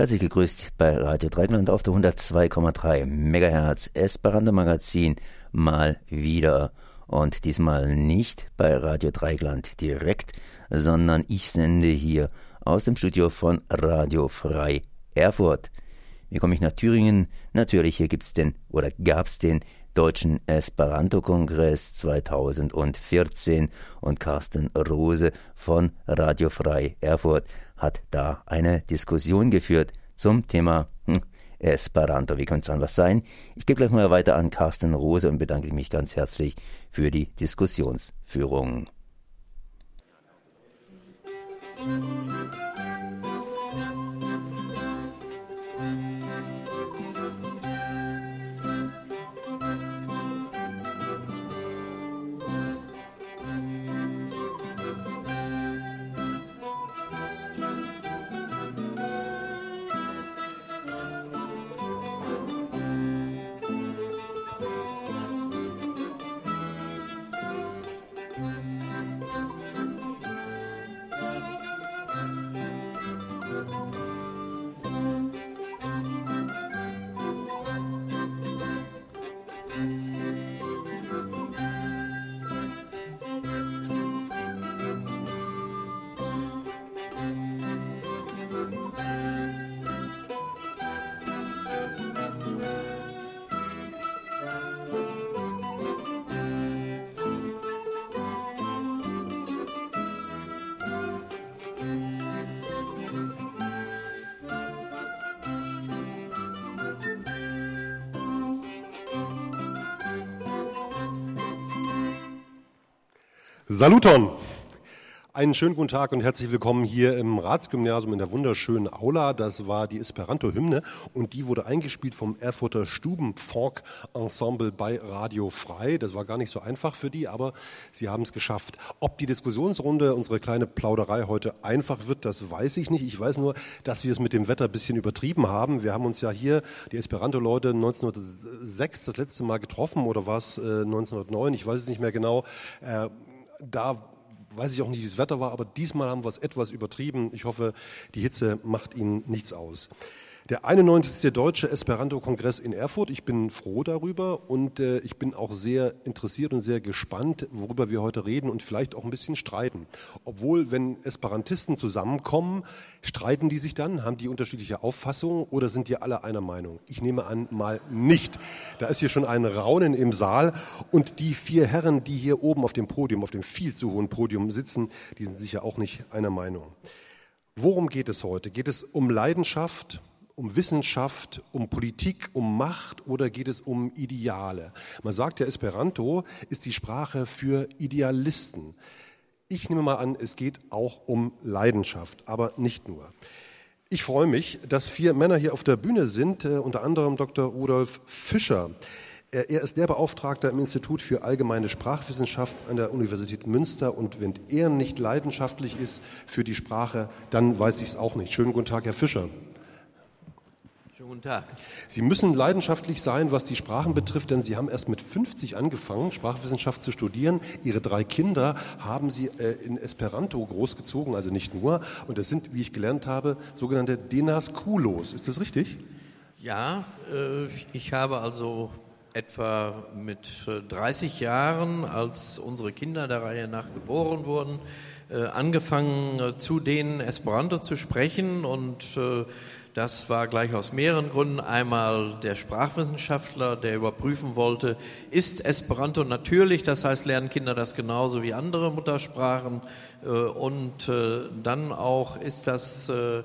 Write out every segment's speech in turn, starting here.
Herzlich gegrüßt bei Radio Dreigland auf der 102,3 MHz Esperanto Magazin mal wieder. Und diesmal nicht bei Radio Dreigland direkt, sondern ich sende hier aus dem Studio von Radio Frei Erfurt. Wie komme ich nach Thüringen? Natürlich, hier gibt's den oder gab's den Deutschen Esperanto-Kongress 2014 und Carsten Rose von Radio Frei Erfurt hat da eine Diskussion geführt zum Thema hm, Esperanto. Wie könnte es anders sein? Ich gebe gleich mal weiter an Carsten Rose und bedanke mich ganz herzlich für die Diskussionsführung. Musik Saluton! Einen schönen guten Tag und herzlich willkommen hier im Ratsgymnasium in der wunderschönen Aula. Das war die Esperanto-Hymne und die wurde eingespielt vom Erfurter Stubenpfork-Ensemble bei Radio Frei. Das war gar nicht so einfach für die, aber sie haben es geschafft. Ob die Diskussionsrunde, unsere kleine Plauderei heute einfach wird, das weiß ich nicht. Ich weiß nur, dass wir es mit dem Wetter ein bisschen übertrieben haben. Wir haben uns ja hier, die Esperanto-Leute, 1906 das letzte Mal getroffen oder war es äh, 1909? Ich weiß es nicht mehr genau. Da weiß ich auch nicht, wie das Wetter war, aber diesmal haben wir es etwas übertrieben. Ich hoffe, die Hitze macht Ihnen nichts aus. Der 91. Deutsche Esperanto-Kongress in Erfurt. Ich bin froh darüber und äh, ich bin auch sehr interessiert und sehr gespannt, worüber wir heute reden und vielleicht auch ein bisschen streiten. Obwohl, wenn Esperantisten zusammenkommen, streiten die sich dann? Haben die unterschiedliche Auffassungen oder sind die alle einer Meinung? Ich nehme an, mal nicht. Da ist hier schon ein Raunen im Saal und die vier Herren, die hier oben auf dem Podium, auf dem viel zu hohen Podium sitzen, die sind sicher auch nicht einer Meinung. Worum geht es heute? Geht es um Leidenschaft? Um Wissenschaft, um Politik, um Macht oder geht es um Ideale? Man sagt ja, Esperanto ist die Sprache für Idealisten. Ich nehme mal an, es geht auch um Leidenschaft, aber nicht nur. Ich freue mich, dass vier Männer hier auf der Bühne sind, äh, unter anderem Dr. Rudolf Fischer. Er, er ist Lehrbeauftragter im Institut für allgemeine Sprachwissenschaft an der Universität Münster und wenn er nicht leidenschaftlich ist für die Sprache, dann weiß ich es auch nicht. Schönen guten Tag, Herr Fischer. Guten Tag. Sie müssen leidenschaftlich sein, was die Sprachen betrifft, denn Sie haben erst mit 50 angefangen, Sprachwissenschaft zu studieren. Ihre drei Kinder haben Sie äh, in Esperanto großgezogen, also nicht nur. Und das sind, wie ich gelernt habe, sogenannte Denaskulos. Ist das richtig? Ja, äh, ich habe also etwa mit 30 Jahren, als unsere Kinder der Reihe nach geboren wurden, äh, angefangen, zu denen Esperanto zu sprechen und das war gleich aus mehreren Gründen. Einmal der Sprachwissenschaftler, der überprüfen wollte, ist Esperanto natürlich, das heißt, lernen Kinder das genauso wie andere Muttersprachen. Äh, und äh, dann auch ist das, äh,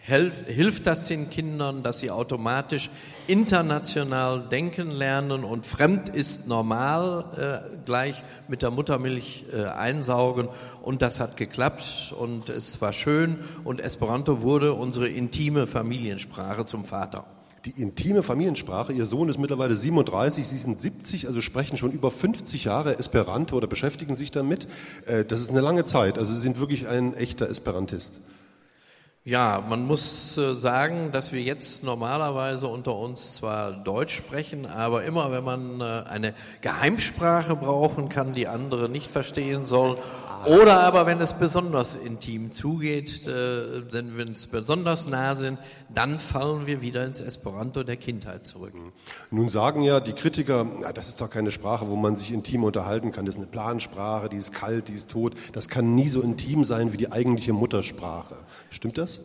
hilft das den Kindern, dass sie automatisch international denken lernen und fremd ist normal äh, gleich mit der Muttermilch äh, einsaugen und das hat geklappt und es war schön und Esperanto wurde unsere intime Familiensprache zum Vater. Die intime Familiensprache, Ihr Sohn ist mittlerweile 37, Sie sind 70, also sprechen schon über 50 Jahre Esperanto oder beschäftigen sich damit. Äh, das ist eine lange Zeit, also Sie sind wirklich ein echter Esperantist. Ja, man muss äh, sagen, dass wir jetzt normalerweise unter uns zwar Deutsch sprechen, aber immer wenn man äh, eine Geheimsprache brauchen kann, die andere nicht verstehen soll, oder aber wenn es besonders intim zugeht, äh, wenn es besonders nah sind, dann fallen wir wieder ins Esperanto der Kindheit zurück. Nun sagen ja die Kritiker, na, das ist doch keine Sprache, wo man sich intim unterhalten kann. Das ist eine Plansprache, die ist kalt, die ist tot. Das kann nie so intim sein wie die eigentliche Muttersprache. Stimmt das?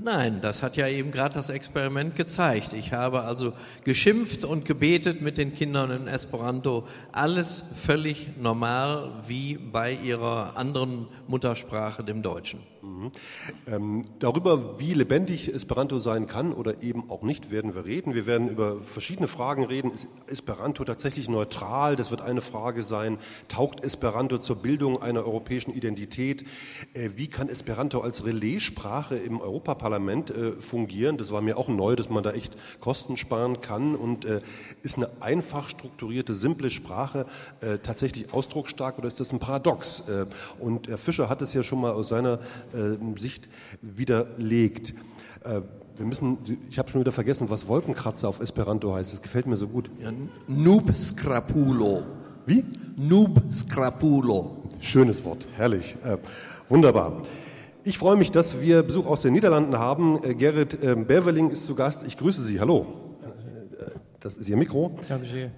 Nein, das hat ja eben gerade das Experiment gezeigt. Ich habe also geschimpft und gebetet mit den Kindern in Esperanto. Alles völlig normal wie bei ihrer anderen Muttersprache, dem Deutschen. Mhm. Ähm, darüber, wie lebendig Esperanto sein kann oder eben auch nicht, werden wir reden. Wir werden über verschiedene Fragen reden. Ist Esperanto tatsächlich neutral? Das wird eine Frage sein. Taugt Esperanto zur Bildung einer europäischen Identität? Äh, wie kann Esperanto als Relaissprache im Europaparlament äh, fungieren? Das war mir auch neu, dass man da echt Kosten sparen kann. Und äh, ist eine einfach strukturierte, simple Sprache äh, tatsächlich ausdrucksstark oder ist das ein Paradox? Äh, und Herr Fischer hat es ja schon mal aus seiner äh, Sicht widerlegt. Äh, wir müssen, ich habe schon wieder vergessen, was Wolkenkratzer auf Esperanto heißt. Das gefällt mir so gut. Ja, Noob Scrapulo. Wie? Noob Scrapulo. Schönes Wort, herrlich. Äh, wunderbar. Ich freue mich, dass wir Besuch aus den Niederlanden haben. Äh, Gerrit äh, Beverling ist zu Gast. Ich grüße Sie. Hallo. Äh, das ist Ihr Mikro. Danke sehr.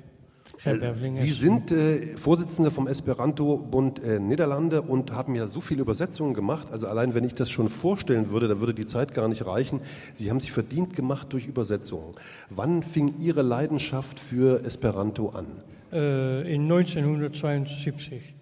Sie sind äh, Vorsitzende vom Esperanto-Bund äh, Niederlande und haben ja so viele Übersetzungen gemacht. Also allein wenn ich das schon vorstellen würde, dann würde die Zeit gar nicht reichen. Sie haben sich verdient gemacht durch Übersetzungen. Wann fing Ihre Leidenschaft für Esperanto an? Äh, in 1972.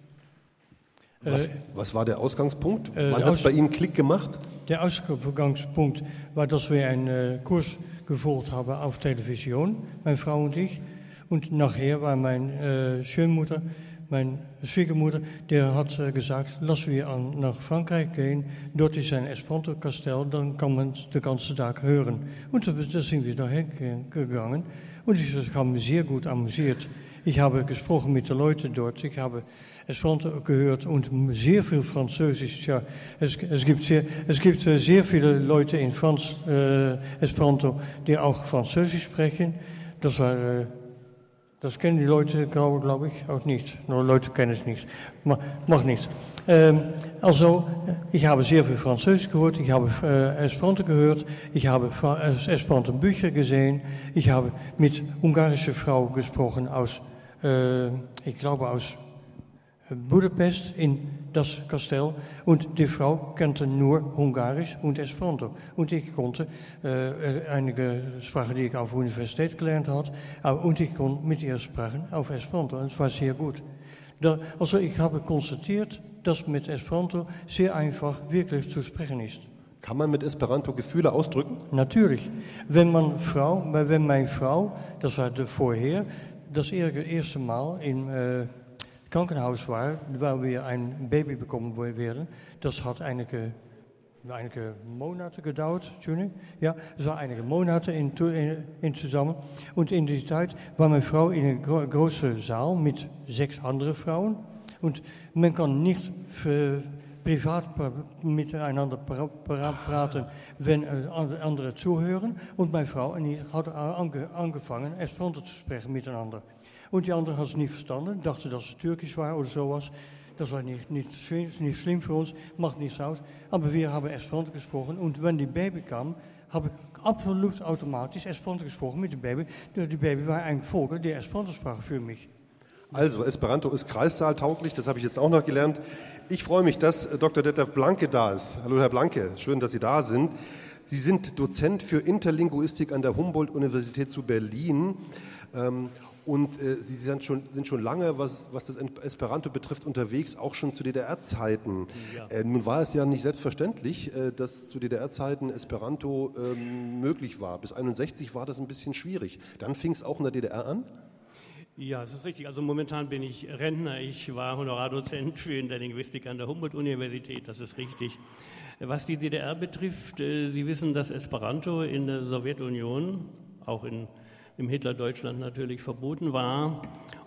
Was, äh, was, war der Ausgangspunkt? Äh, Wann hat es bei Ihnen Klick gemacht? Der Ausgangspunkt war, dass wir einen äh, Kurs gevolgt haben auf Television, meine Frau und ich. Und nachher war mein äh, Schwiegermutter, mijn Schwiegermutter, der hat äh, gesagt, lass wir an, nach Frankreich gehen, dort ist ein Esperanto-Kastell, dann kann man den ganzen Tag hören. Und da, da sind wir gegangen und ich habe mich sehr gut amüsiert. Ich habe gesprochen mit Leuten dort, ich habe Esperanto gehört und sehr viel Französisch. Ja, es, gibt, sehr, es gibt sehr viele Leute in Franz, äh, Esperanto, die auch Französisch sprechen. Das war Das kennen die Leute, glaube ich, auch nicht. Nur Leute kennen es nicht. Macht nichts. Ähm, also, ich habe sehr viel Französisch gehört, ich habe äh, Esperanto gehört, ich habe Esperanto Bücher gesehen, ich habe mit ungarische Frau gesprochen aus, ich glaube aus Budapest in das Kastell und die Frau kannte nur Hungarisch und Esperanto. Und ich konnte äh, einige Sprachen, die ich auf Universität gelernt hatte, und ich konnte mit ihr sprechen auf Esperanto. Und es war sehr gut. Da, also ich habe konstatiert, dass mit Esperanto sehr einfach wirklich zu sprechen ist. Kann man mit Esperanto Gefühle ausdrücken? Natürlich. Wenn man Frau, wenn meine Frau, das war vorher, das erste Mal in äh, Krankenhaus war, waar wir ein Baby bekommen werden. Das hat einige, einige Monate gedauert, Entschuldigung. Ja, es war einige Monate in, in, in zusammen. Und in die Zeit war meine Frau in einer gro großen Saal mit sechs anderen Frauen. Und man kann nicht privat miteinander praten, wenn anderen zuhören. Und meine Frau en ich hadden angefangen Esperanto zu sprechen miteinander. Und die anderen hadden het niet verstanden, dachten dat ze Türkisch waren oder sowas. Das war nicht, nicht, nicht schlimm für uns, macht nichts aus. Aber wir haben Esperanto gesprochen und wenn die Baby kam, habe ich absolut automatisch Esperanto gesprochen mit dem Baby. Die Baby war ein Vogel, der Esperanto sprach für mich. Also, Esperanto ist kreissaaltauglich, das habe ich jetzt auch noch gelernt. Ich freue mich, dass Dr. Detlef Blanke da ist. Hallo, Herr Blanke, schön, dass Sie da sind. Sie sind Dozent für Interlinguistik an der Humboldt-Universität zu Berlin. Und äh, Sie sind schon, sind schon lange, was, was das Esperanto betrifft, unterwegs, auch schon zu DDR-Zeiten. Ja. Äh, nun war es ja nicht selbstverständlich, äh, dass zu DDR-Zeiten Esperanto ähm, möglich war. Bis 1961 war das ein bisschen schwierig. Dann fing es auch in der DDR an? Ja, es ist richtig. Also momentan bin ich Rentner. Ich war Honorardozent für Interlinguistik an der Humboldt-Universität. Das ist richtig. Was die DDR betrifft, äh, Sie wissen, dass Esperanto in der Sowjetunion, auch in im Hitlerdeutschland natürlich verboten war.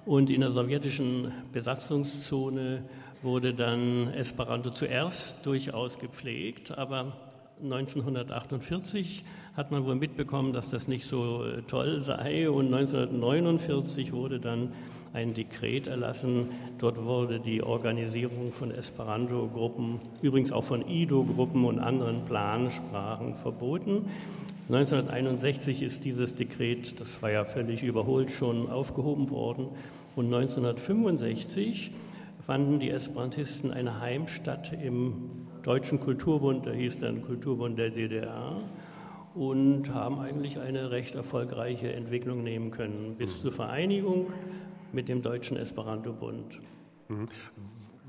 Und in der sowjetischen Besatzungszone wurde dann Esperanto zuerst durchaus gepflegt, aber 1948 hat man wohl mitbekommen, dass das nicht so äh, toll sei und 1949 wurde dann ein Dekret erlassen. Dort wurde die Organisierung von Esperanto-Gruppen, übrigens auch von IDO-Gruppen und anderen Plansprachen verboten. 1961 ist dieses Dekret, das war ja völlig überholt, schon aufgehoben worden. Und 1965 fanden die Esperantisten eine Heimstatt im Deutschen Kulturbund, der hieß dann Kulturbund der DDR, und haben eigentlich eine recht erfolgreiche Entwicklung nehmen können, bis zur Vereinigung mit dem Deutschen Esperanto-Bund.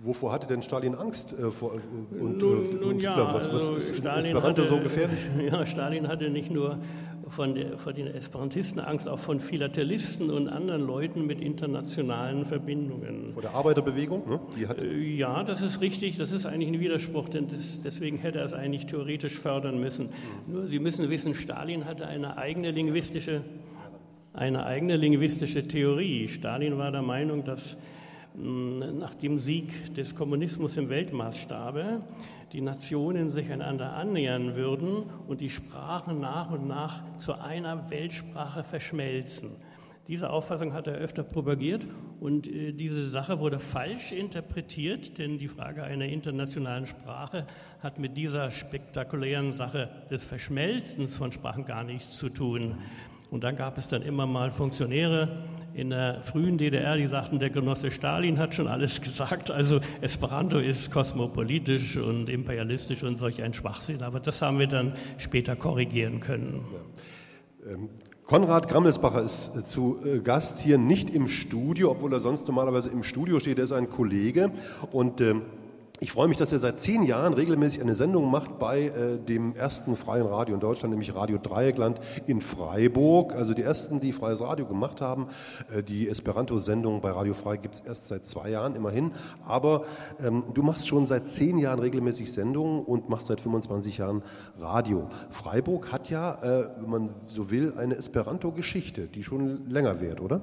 Wovor hatte denn Stalin Angst? Äh, vor, äh, und, nun, äh, nun und ja, was, was also ist Stalin Esperanto hatte, so gefährlich? Ja, Stalin hatte nicht nur von, der, von den Esperantisten Angst, auch von Philatelisten und anderen Leuten mit internationalen Verbindungen. Vor der Arbeiterbewegung? Ne? Die ja, das ist richtig. Das ist eigentlich ein Widerspruch, denn das, deswegen hätte er es eigentlich theoretisch fördern müssen. Mhm. Nur Sie müssen wissen, Stalin hatte eine eigene linguistische eine eigene linguistische Theorie. Stalin war der Meinung, dass nach dem Sieg des Kommunismus im Weltmaßstabe die Nationen sich einander annähern würden und die Sprachen nach und nach zu einer Weltsprache verschmelzen. Diese Auffassung hat er öfter propagiert und äh, diese Sache wurde falsch interpretiert, denn die Frage einer internationalen Sprache hat mit dieser spektakulären Sache des Verschmelzens von Sprachen gar nichts zu tun. Und dann gab es dann immer mal Funktionäre in der frühen DDR, die sagten, der Genosse Stalin hat schon alles gesagt. Also Esperanto ist kosmopolitisch und imperialistisch und solch ein Schwachsinn. Aber das haben wir dann später korrigieren können. Ja. Ähm, Konrad Grammelsbacher ist äh, zu äh, Gast hier nicht im Studio, obwohl er sonst normalerweise im Studio steht. Er ist ein Kollege und ähm, ich freue mich, dass er seit zehn Jahren regelmäßig eine Sendung macht bei äh, dem ersten freien Radio in Deutschland, nämlich Radio Dreieckland in Freiburg. Also die ersten, die freies Radio gemacht haben. Äh, die Esperanto-Sendung bei Radio Frei gibt es erst seit zwei Jahren immerhin. Aber ähm, du machst schon seit zehn Jahren regelmäßig Sendungen und machst seit 25 Jahren Radio. Freiburg hat ja, äh, wenn man so will, eine Esperanto-Geschichte, die schon länger währt, oder?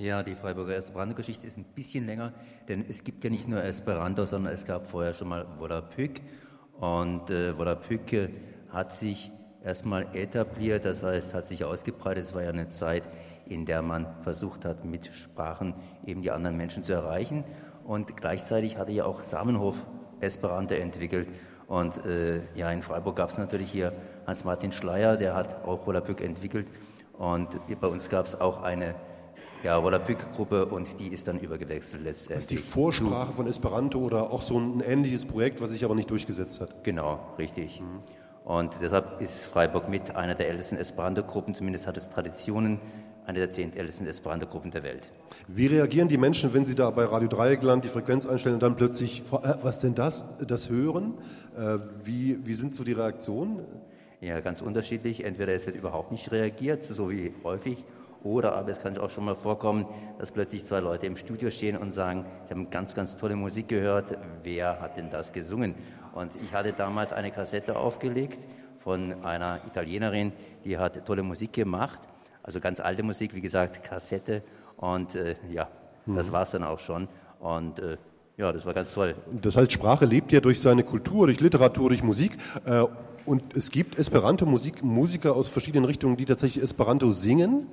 Ja, die Freiburger Esperanto-Geschichte ist ein bisschen länger, denn es gibt ja nicht nur Esperanto, sondern es gab vorher schon mal Volapük. Und äh, Volapük hat sich erstmal etabliert, das heißt, hat sich ausgebreitet. Es war ja eine Zeit, in der man versucht hat, mit Sprachen eben die anderen Menschen zu erreichen. Und gleichzeitig hatte ja auch Samenhof Esperanto entwickelt. Und äh, ja, in Freiburg gab es natürlich hier Hans-Martin Schleier, der hat auch Volapük entwickelt. Und bei uns gab es auch eine ja, Volapük-Gruppe und die ist dann übergewechselt letztendlich. Das ist die Vorsprache von Esperanto oder auch so ein ähnliches Projekt, was sich aber nicht durchgesetzt hat? Genau, richtig. Mhm. Und deshalb ist Freiburg mit einer der ältesten Esperanto-Gruppen, zumindest hat es Traditionen, eine der zehn ältesten Esperanto-Gruppen der Welt. Wie reagieren die Menschen, wenn sie da bei Radio Dreieckland die Frequenz einstellen und dann plötzlich, äh, was denn das, das hören? Äh, wie, wie sind so die Reaktionen? Ja, ganz unterschiedlich. Entweder es wird überhaupt nicht reagiert, so wie häufig, oder aber es kann auch schon mal vorkommen, dass plötzlich zwei Leute im Studio stehen und sagen, ich habe ganz, ganz tolle Musik gehört, wer hat denn das gesungen? Und ich hatte damals eine Kassette aufgelegt von einer Italienerin, die hat tolle Musik gemacht, also ganz alte Musik, wie gesagt, Kassette. Und äh, ja, mhm. das war es dann auch schon. Und äh, ja, das war ganz toll. Das heißt, Sprache lebt ja durch seine Kultur, durch Literatur, durch Musik. Äh, und es gibt Esperanto-Musiker aus verschiedenen Richtungen, die tatsächlich Esperanto singen.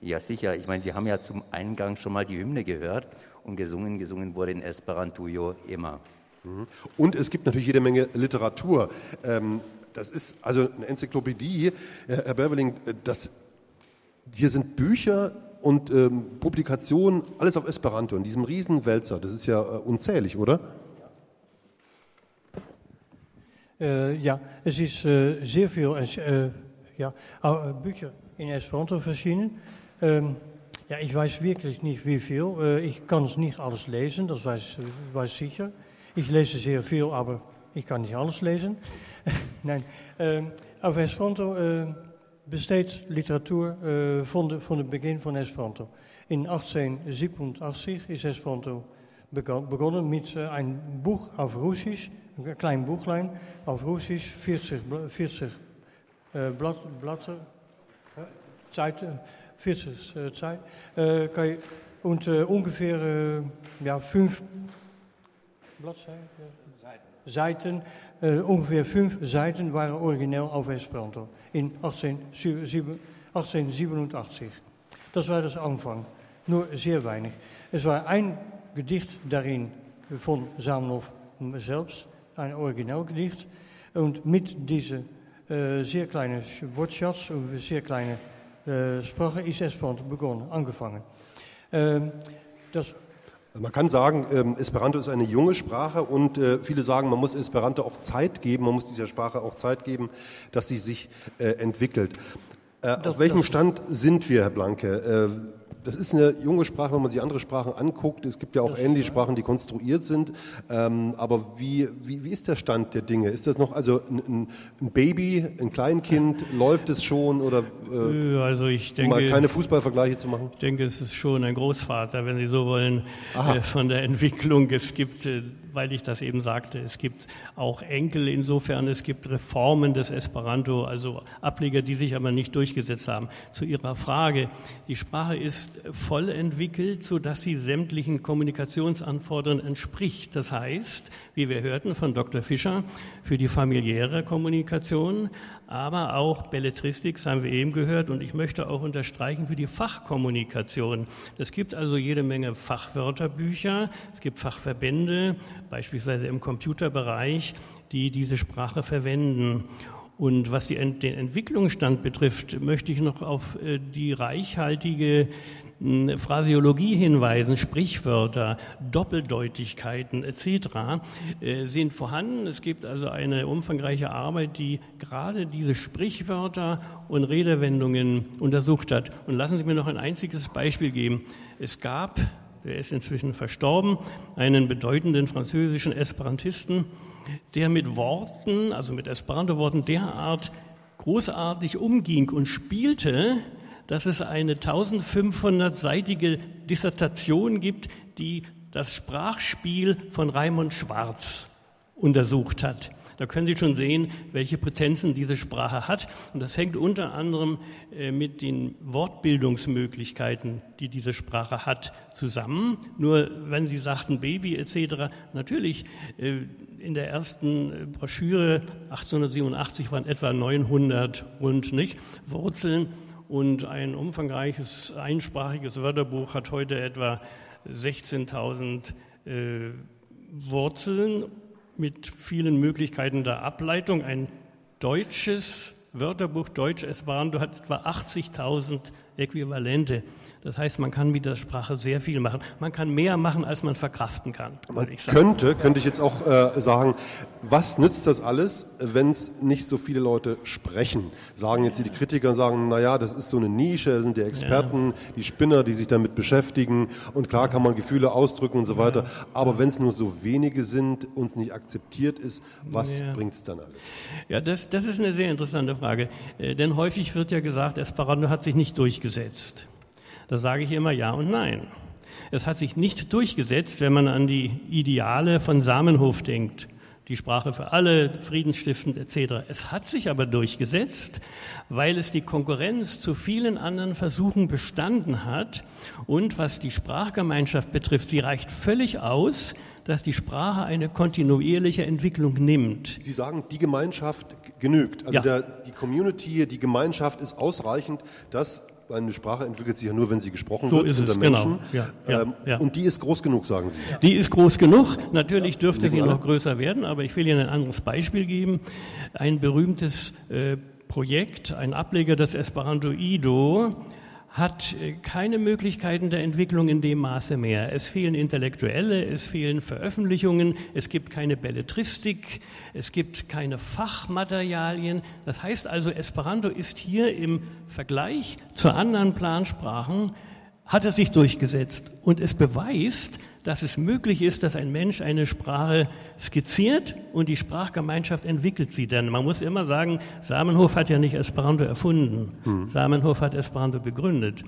Ja, sicher. Ich meine, wir haben ja zum Eingang schon mal die Hymne gehört und gesungen. Gesungen wurde in Esperantujo immer. Mhm. Und es gibt natürlich jede Menge Literatur. Ähm, das ist also eine Enzyklopädie, Herr Berveling. Das, hier sind Bücher und ähm, Publikationen, alles auf Esperanto, in diesem riesen Wälzer. Das ist ja äh, unzählig, oder? Äh, ja, es ist äh, sehr viel äh, ja, Bücher in Esperanto verschieden. Ähm, ja, ich weiß wirklich nicht wie viel. Äh, ich kann es nicht alles lesen, das weiß, weiß sicher. Ich lese sehr viel, aber ich kann nicht alles lesen. Nein, ähm, auf Esperanto äh, besteht Literatur äh, von het begin van Esperanto. In 1887 is Esperanto begonnen mit äh, ein Buch auf Russisch, ein klein Buchlein auf Russisch, 40, 40 äh, Blatt, Blatter, Seiten. 40 äh, Zeit, äh, kann ich, und äh, ungefähr ja, fünf Seiten, äh, ungefähr fünf Seiten waren originell auf Esperanto in 18, 1887. Das war das Anfang, nur sehr weinig. Es war ein Gedicht darin von Zamenhof selbst, ein Originalgedicht. Und mit äh, sehr kleinen und sehr kleinen äh, Sprache ist Esperanto begonnen, angefangen. Ähm, das man kann sagen, ähm, Esperanto ist eine junge Sprache und äh, viele sagen, man muss Esperanto auch Zeit geben, man muss dieser Sprache auch Zeit geben, dass sie sich äh, entwickelt. Auf welchem Stand sind wir, Herr Blanke? Das ist eine junge Sprache, wenn man sich andere Sprachen anguckt. Es gibt ja auch ähnliche Sprachen, die konstruiert sind. Ähm, aber wie, wie, wie ist der Stand der Dinge? Ist das noch also ein, ein Baby, ein Kleinkind? Läuft es schon oder äh, also ich denke, um mal keine Fußballvergleiche zu machen? Ich denke, es ist schon ein Großvater, wenn Sie so wollen, äh, von der Entwicklung. Es gibt äh, weil ich das eben sagte, es gibt auch Enkel insofern, es gibt Reformen des Esperanto, also Ableger, die sich aber nicht durchgesetzt haben. Zu Ihrer Frage, die Sprache ist voll entwickelt, sodass sie sämtlichen Kommunikationsanforderungen entspricht. Das heißt, wie wir hörten von Dr. Fischer, für die familiäre Kommunikation, aber auch Belletristik, das haben wir eben gehört, und ich möchte auch unterstreichen für die Fachkommunikation. Es gibt also jede Menge Fachwörterbücher, es gibt Fachverbände, beispielsweise im Computerbereich, die diese Sprache verwenden. Und was die, den Entwicklungsstand betrifft, möchte ich noch auf äh, die reichhaltige hm, Phraseologie hinweisen, Sprichwörter, Doppeldeutigkeiten etc. Äh, sind vorhanden. Es gibt also eine umfangreiche Arbeit, die gerade diese Sprichwörter und Redewendungen untersucht hat. Und lassen Sie mir noch ein einziges Beispiel geben. Es gab, der ist inzwischen verstorben, einen bedeutenden französischen Esperantisten, der mit Worten, also mit Esperanto-Worten derart großartig umging und spielte, dass es eine 1500-seitige Dissertation gibt, die das Sprachspiel von Raimund Schwarz untersucht hat. Da können Sie schon sehen, welche Prätenzen diese Sprache hat. Und das hängt unter anderem äh, mit den Wortbildungsmöglichkeiten, die diese Sprache hat, zusammen. Nur wenn Sie sagten Baby etc., natürlich äh, in der ersten äh, Broschüre 1887 waren etwa 900 rund nicht Wurzeln und ein umfangreiches einsprachiges Wörterbuch hat heute etwa 16.000 äh, Wurzeln mit vielen Möglichkeiten der Ableitung. Ein deutsches Wörterbuch Deutsch-Esperanto hat etwa 80.000 Äquivalente. Das heißt, man kann mit der Sprache sehr viel machen. Man kann mehr machen, als man verkraften kann. Man könnte, könnte ich jetzt auch äh, sagen, was nützt das alles, wenn es nicht so viele Leute sprechen? Sagen jetzt die Kritiker, sagen, naja, das ist so eine Nische, das sind die Experten, ja. die Spinner, die sich damit beschäftigen. Und klar kann man Gefühle ausdrücken und so weiter. Ja. Aber wenn es nur so wenige sind, uns nicht akzeptiert ist, was ja. bringt es dann alles? Ja, das, das ist eine sehr interessante Frage. Äh, denn häufig wird ja gesagt, Esperanto hat sich nicht durchgesetzt. Da sage ich immer Ja und Nein. Es hat sich nicht durchgesetzt, wenn man an die Ideale von Samenhof denkt. Die Sprache für alle, friedensstiftend etc. Es hat sich aber durchgesetzt, weil es die Konkurrenz zu vielen anderen Versuchen bestanden hat. Und was die Sprachgemeinschaft betrifft, sie reicht völlig aus, dass die Sprache eine kontinuierliche Entwicklung nimmt. Sie sagen, die Gemeinschaft genügt. Also ja. der, die Community, die Gemeinschaft ist ausreichend, dass eine Sprache entwickelt sich ja nur, wenn sie gesprochen so wird ist es, Menschen. Genau. Ja, ähm, ja. Und die ist groß genug, sagen Sie. Die ist groß genug. Natürlich dürfte sie noch größer werden, aber ich will Ihnen ein anderes Beispiel geben. Ein berühmtes äh, Projekt, ein Ableger des Esperanto Ido, hat äh, keine Möglichkeiten der Entwicklung in dem Maße mehr. Es fehlen Intellektuelle, es fehlen Veröffentlichungen, es gibt keine Belletristik, es gibt keine Fachmaterialien. Das heißt also, Esperanto ist hier im Vergleich zu anderen Plansprachen, hat er sich durchgesetzt. Und es beweist, dass es möglich ist, dass ein Mensch eine Sprache skizziert und die Sprachgemeinschaft entwickelt sie dann. Man muss immer sagen, Samenhof hat ja nicht Esperanto erfunden. Hm. Samenhof hat Esperanto begründet.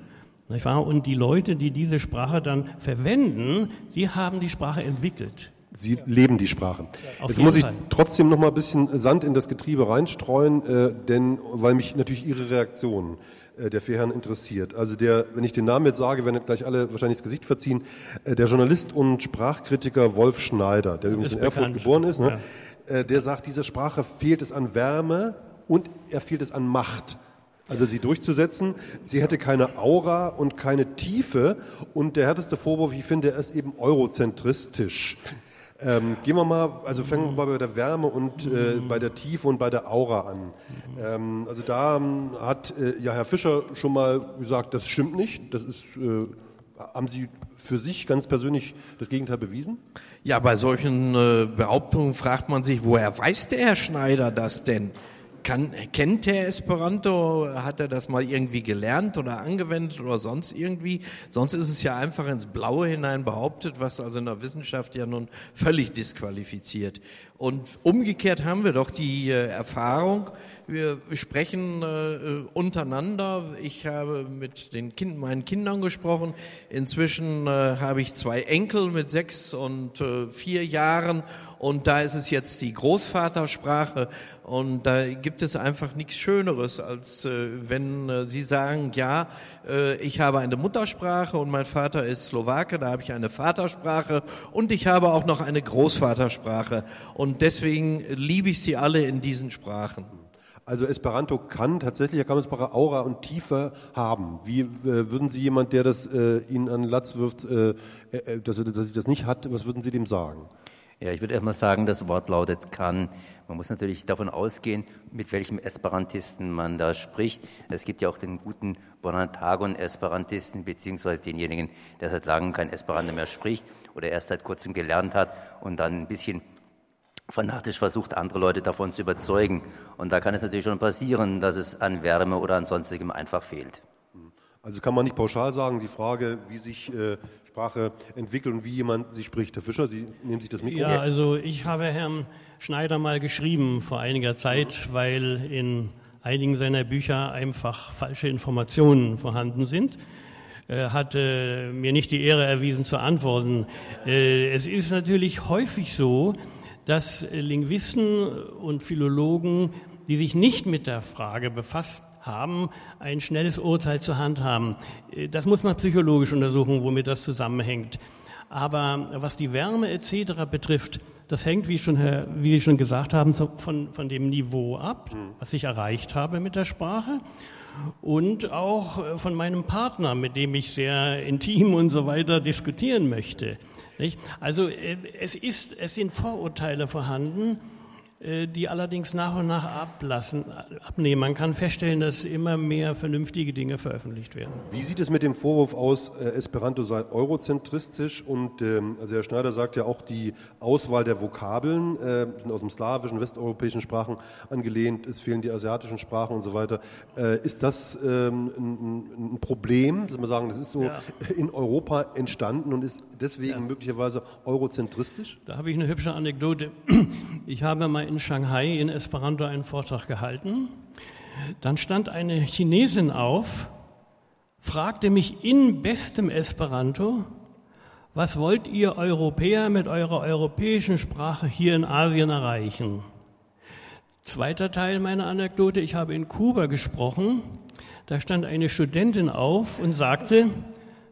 Und die Leute, die diese Sprache dann verwenden, die haben die Sprache entwickelt. Sie leben die Sprache. Auf Jetzt muss ich Fall. trotzdem noch mal ein bisschen Sand in das Getriebe reinstreuen, äh, denn weil mich natürlich Ihre Reaktion der vier Herren interessiert. Also der, wenn ich den Namen jetzt sage, werden gleich alle wahrscheinlich das Gesicht verziehen. Äh, der Journalist und Sprachkritiker Wolf Schneider, der übrigens in Erfurt geboren ist, ne? äh, der sagt, dieser Sprache fehlt es an Wärme und er fehlt es an Macht. Also sie durchzusetzen. Sie hätte keine Aura und keine Tiefe. Und der härteste Vorwurf, ich finde, er ist eben eurozentristisch. Ähm, gehen wir mal, also fangen wir mal bei der Wärme und äh, bei der Tiefe und bei der Aura an. Ähm, also da ähm, hat äh, ja Herr Fischer schon mal gesagt, das stimmt nicht. Das ist, äh, haben Sie für sich ganz persönlich das Gegenteil bewiesen? Ja, bei solchen äh, Behauptungen fragt man sich, woher weiß der Herr Schneider das denn? Kann, kennt er Esperanto? Hat er das mal irgendwie gelernt oder angewendet oder sonst irgendwie? Sonst ist es ja einfach ins Blaue hinein behauptet, was also in der Wissenschaft ja nun völlig disqualifiziert. Und umgekehrt haben wir doch die äh, Erfahrung, wir sprechen äh, untereinander. Ich habe mit den kind, meinen Kindern gesprochen. Inzwischen äh, habe ich zwei Enkel mit sechs und äh, vier Jahren. Und da ist es jetzt die Großvatersprache. Und da gibt es einfach nichts Schöneres, als äh, wenn äh, Sie sagen, ja, äh, ich habe eine Muttersprache und mein Vater ist Slowake, da habe ich eine Vatersprache und ich habe auch noch eine Großvatersprache. Und deswegen liebe ich sie alle in diesen Sprachen. Also Esperanto kann tatsächlich, Herr Kammersbacher, Aura und Tiefe haben. Wie äh, würden Sie jemand, der das äh, Ihnen an den Latz wirft, äh, äh, dass, er, dass er das nicht hat, was würden Sie dem sagen? Ja, ich würde erstmal sagen, das Wort lautet kann. Man muss natürlich davon ausgehen, mit welchem Esperantisten man da spricht. Es gibt ja auch den guten Bonantagon-Esperantisten, beziehungsweise denjenigen, der seit langem kein Esperanto mehr spricht oder erst seit kurzem gelernt hat und dann ein bisschen fanatisch versucht, andere Leute davon zu überzeugen. Und da kann es natürlich schon passieren, dass es an Wärme oder an sonstigem einfach fehlt. Also kann man nicht pauschal sagen, die Frage, wie sich äh, Sprache entwickelt und wie jemand sie spricht. Herr Fischer, Sie nehmen sich das Mikro. Ja, also ich habe Herrn Schneider mal geschrieben vor einiger Zeit, weil in einigen seiner Bücher einfach falsche Informationen vorhanden sind. Er hat äh, mir nicht die Ehre erwiesen zu antworten. Äh, es ist natürlich häufig so, dass Linguisten und Philologen, die sich nicht mit der Frage befasst haben, ein schnelles Urteil zur Hand haben. Äh, Das muss man psychologisch untersuchen, womit das zusammenhängt. Aber was die Wärme etc. betrifft, das hängt, wie, schon, wie Sie schon gesagt haben, von, von dem Niveau ab, was ich erreicht habe mit der Sprache und auch äh, von meinem Partner, mit dem ich sehr intim und so weiter diskutieren möchte. Nicht? Also äh, es, ist, es sind Vorurteile vorhanden, die allerdings nach und nach ablassen, abnehmen. Man kann feststellen, dass immer mehr vernünftige Dinge veröffentlicht werden. Wie sieht es mit dem Vorwurf aus, äh, Esperanto sei eurozentristisch? Und ähm, also Herr Schneider sagt ja auch, die Auswahl der Vokabeln äh, sind aus dem slawischen, westeuropäischen Sprachen angelehnt, es fehlen die asiatischen Sprachen und so weiter. Äh, ist das ähm, ein, ein Problem, dass man sagen, das ist so Ja. in Europa entstanden und ist deswegen möglicherweise eurozentristisch? Da habe ich eine hübsche Anekdote. Ich habe mal in Shanghai in Esperanto einen Vortrag gehalten. Dann stand eine Chinesin auf, fragte mich in bestem Esperanto, was wollt ihr Europäer mit eurer europäischen Sprache hier in Asien erreichen? Zweiter Teil meiner Anekdote, ich habe in Kuba gesprochen. Da stand eine Studentin auf und sagte,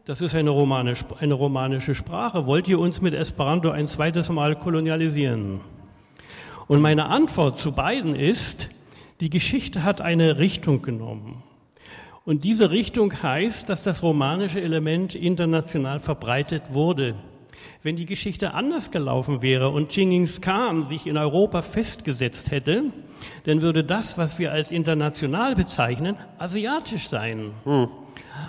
das ist eine, romanisch, eine romanische Sprache, wollt ihr uns mit Esperanto ein zweites Mal kolonialisieren? Und meine Antwort zu beiden ist, die Geschichte hat eine Richtung genommen. Und diese Richtung heißt, dass das romanische Element international verbreitet wurde. Wenn die Geschichte anders gelaufen wäre und Genghis Khan sich in Europa festgesetzt hätte, dann würde das, was wir als international bezeichnen, asiatisch sein.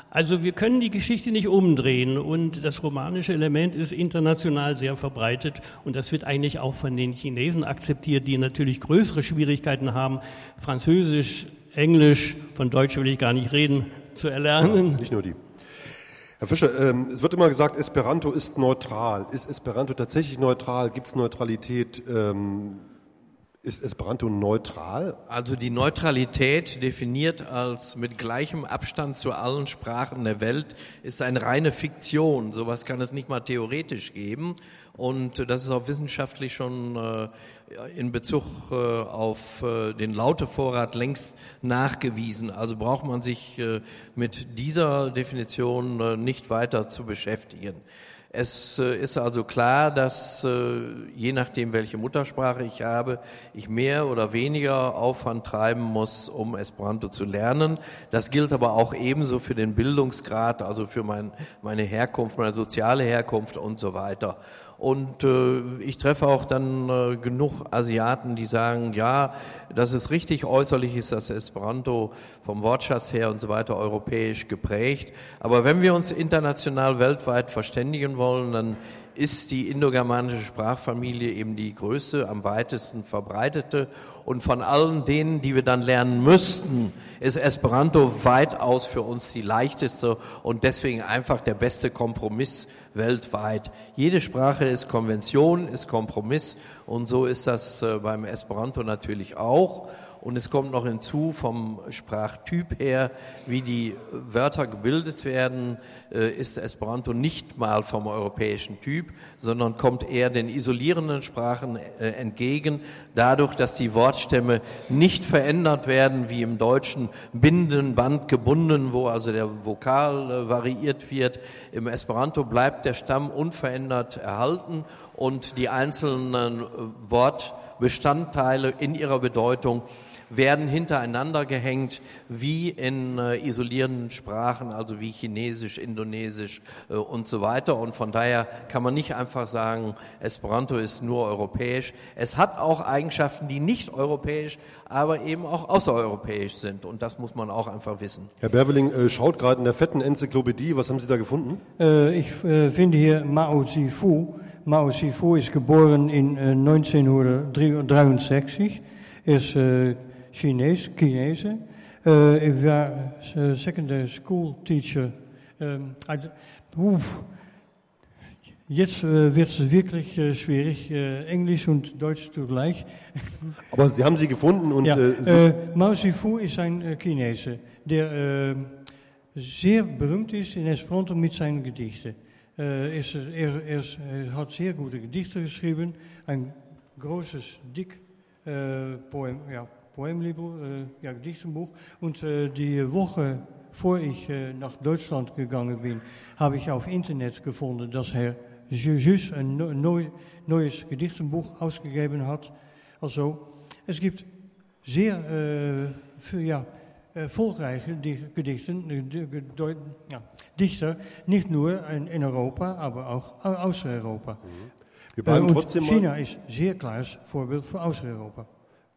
Also wir können die Geschichte nicht umdrehen und das romanische Element ist international sehr verbreitet und das wird eigentlich auch von den Chinesen akzeptiert, die natürlich größere Schwierigkeiten haben, Französisch, Englisch, von Deutsch will ich gar nicht reden, zu erlernen. Nicht nur die. Herr Fischer, ähm, es wird immer gesagt, Esperanto ist neutral. Ist Esperanto tatsächlich neutral? Gibt es Neutralität? Ähm, ist Esperanto neutral? Also die Neutralität definiert als mit gleichem Abstand zu allen Sprachen der Welt ist eine reine Fiktion. Sowas kann es nicht mal theoretisch geben. Und das ist auch wissenschaftlich schon äh, in Bezug äh, auf äh, den Lautevorrat längst nachgewiesen. Also braucht man sich mit dieser Definition nicht weiter zu beschäftigen. Es ist also klar, dass je nachdem, welche Muttersprache ich habe, ich mehr oder weniger Aufwand treiben muss, um Esperanto zu lernen. Das gilt aber auch ebenso für den Bildungsgrad, also für mein, meine Herkunft, meine soziale Herkunft und so weiter. Und äh, ich treffe auch dann äh, genug Asiaten, die sagen, ja, das ist richtig, äußerlich ist das Esperanto vom Wortschatz her und so weiter europäisch geprägt. Aber wenn wir uns international weltweit verständigen wollen, dann ist die indogermanische Sprachfamilie eben die größte, am weitesten verbreitete. Und von allen denen, die wir dann lernen müssten, ist Esperanto weitaus für uns die leichteste und deswegen einfach der beste Kompromiss weltweit. Jede Sprache ist Konvention, ist Kompromiss und so ist das äh, beim Esperanto natürlich auch. Und es kommt noch hinzu vom Sprachtyp her, wie die Wörter gebildet werden, äh, ist Esperanto nicht mal vom europäischen Typ, sondern kommt eher den isolierenden Sprachen äh, entgegen, dadurch, dass die Wortstämme nicht verändert werden, wie im Deutschen Binden, Band, gebunden, wo also der Vokal äh, variiert wird. Im Esperanto bleibt der Stamm unverändert erhalten und die einzelnen Wortbestandteile in ihrer Bedeutung werden hintereinander gehängt, wie in äh, isolierenden Sprachen, also wie Chinesisch, Indonesisch äh, und so weiter. Und von daher kann man nicht einfach sagen, Esperanto ist nur europäisch. Es hat auch Eigenschaften, die nicht europäisch, aber eben auch außereuropäisch sind. Und das muss man auch einfach wissen. Herr Berveling äh, schaut gerade in der fetten Enzyklopädie. Was haben Sie da gefunden? Äh, ich äh, finde hier Mao Zedong. Mao Zedong ist geboren in 1963. Er ist Chinees, Chinese. Uh, war uh, secondary school teacher. Oef, Jetzt äh, wird es wirklich äh, schwierig, äh, Englisch und Deutsch zugleich. Aber Sie haben sie gefunden und... Ja, äh, Mao Zedong ist ein Chinese, der sehr berühmt ist in Esperanto mit seinen Gedichten. Ist, er, er, er, hat sehr gute Gedichte geschrieben, ein großes, dick Poem, ja, Poemlibel, äh, ja, Gedichtenbuch. Und äh, die Woche, vor ich äh, nach Deutschland gegangen bin, habe ich auf Internet gefunden, dass Herr Jus ein neu, neues Gedichtenbuch ausgegeben hat. Also, es gibt sehr äh, ja, Gedichten, ja, Dichter, nicht nur in, in, Europa, aber auch außer Europa. Wir bleiben trotzdem China ist sehr klares Vorbild für außer Europa.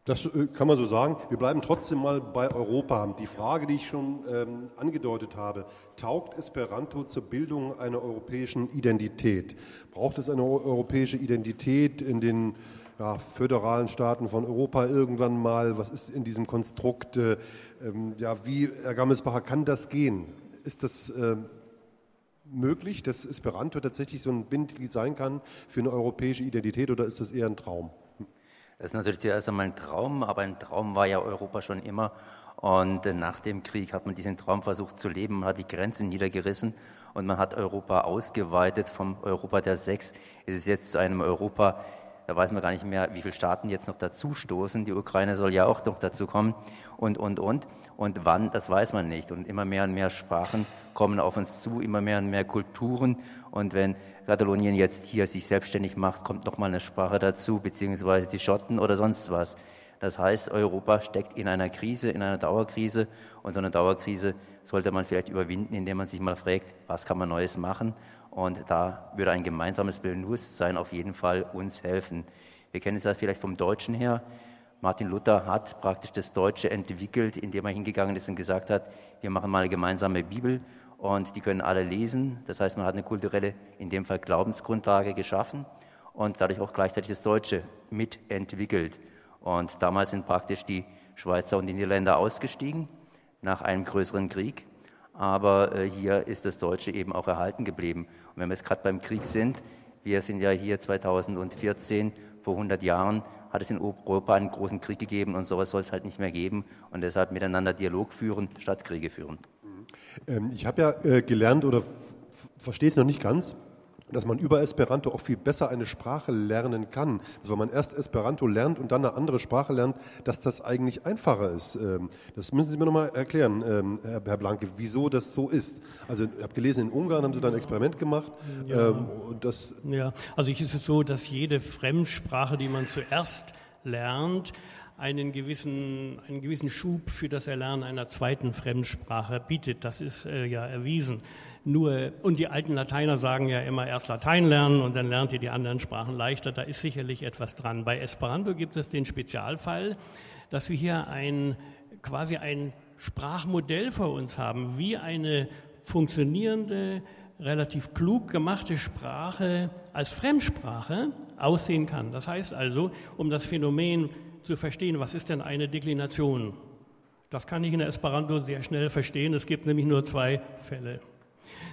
Das äh, kann man so sagen. Wir bleiben trotzdem mal bei Europa. Die Frage, die ich schon ähm, angedeutet habe, taugt Esperanto zur Bildung einer europäischen Identität? Braucht es eine europäische Identität in den ja, föderalen Staaten von Europa irgendwann mal? Was ist in diesem Konstrukt? Äh, ähm, ja, wie, Herr Gammelsbacher, kann das gehen? Ist das äh, möglich, dass Esperanto tatsächlich so ein Bindeglied sein kann für eine europäische Identität oder ist das eher ein Traum? Das ist natürlich zuerst einmal ein Traum, aber ein Traum war ja Europa schon immer. Und nach dem Krieg hat man diesen Traum versucht zu leben, man hat die Grenzen niedergerissen und man hat Europa ausgeweitet. Vom Europa der Sechs ist es jetzt zu einem Europa, da weiß man gar nicht mehr, wie viele Staaten jetzt noch dazu stoßen. Die Ukraine soll ja auch noch dazu kommen und, und, und. Und wann, das weiß man nicht. Und immer mehr und mehr Sprachen kommen auf uns zu, immer mehr und mehr Kulturen. Und wenn Katalonien jetzt hier sich selbstständig macht, kommt noch mal eine Sprache dazu, beziehungsweise die Schotten oder sonst was. Das heißt, Europa steckt in einer Krise, in einer Dauerkrise und so eine Dauerkrise sollte man vielleicht überwinden, indem man sich mal fragt, was kann man Neues machen und da würde ein gemeinsames Bewusstsein auf jeden Fall uns helfen. Wir kennen es ja vielleicht vom Deutschen her. Martin Luther hat praktisch das Deutsche entwickelt, indem er hingegangen ist und gesagt hat, wir machen mal eine gemeinsame Bibel und die können alle lesen. Das heißt, man hat eine kulturelle, in dem Fall Glaubensgrundlage geschaffen und dadurch auch gleichzeitig das Deutsche mitentwickelt. Und damals sind praktisch die Schweizer und die Niederländer ausgestiegen nach einem größeren Krieg. Aber äh, hier ist das Deutsche eben auch erhalten geblieben. Und wenn wir jetzt gerade beim Krieg sind, wir sind ja hier 2014, vor 100 Jahren, hat es in Europa einen großen Krieg gegeben und sowas soll es halt nicht mehr geben. Und deshalb miteinander Dialog führen, statt Kriege führen. Ähm, ich habe ja äh, gelernt oder verstehe es noch nicht ganz. Dass man über Esperanto auch viel besser eine Sprache lernen kann. Also wenn man erst Esperanto lernt und dann eine andere Sprache lernt, dass das eigentlich einfacher ist. Ähm, das müssen Sie mir nochmal erklären, ähm, Herr Blanke, wieso das so ist. Also ich habe gelesen, in Ungarn haben Sie da ein Experiment gemacht. Ja, ähm, das ja. also es ist so, dass jede Fremdsprache, die man zuerst lernt, einen gewissen, einen gewissen Schub für das Erlernen einer zweiten Fremdsprache bietet. Das ist äh, ja erwiesen. Nur, und die alten Lateiner sagen ja immer erst Latein lernen und dann lernt ihr die anderen Sprachen leichter. Da ist sicherlich etwas dran. Bei Esperanto gibt es den Spezialfall, dass wir hier ein, quasi ein Sprachmodell vor uns haben, wie eine funktionierende, relativ klug gemachte Sprache als Fremdsprache aussehen kann. Das heißt also, um das Phänomen zu verstehen, was ist denn eine Deklination? Das kann ich in Esperanto sehr schnell verstehen. Es gibt nämlich nur zwei Fälle.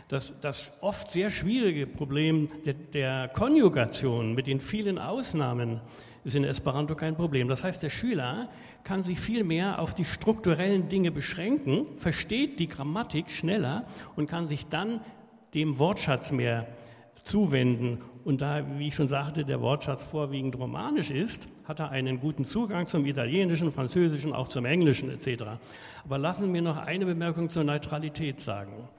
Das, das oft sehr schwierige Problem der, der Konjugation mit den vielen Ausnahmen ist in Esperanto kein Problem. Das heißt, der Schüler kann sich viel mehr auf die strukturellen Dinge beschränken, versteht die Grammatik schneller und kann sich dann dem Wortschatz mehr zuwenden. Und da, wie ich schon sagte, der Wortschatz vorwiegend romanisch ist, hat er einen guten Zugang zum Italienischen, Französischen, auch zum Englischen etc. Aber lassen mir noch eine Bemerkung zur Neutralität sagen.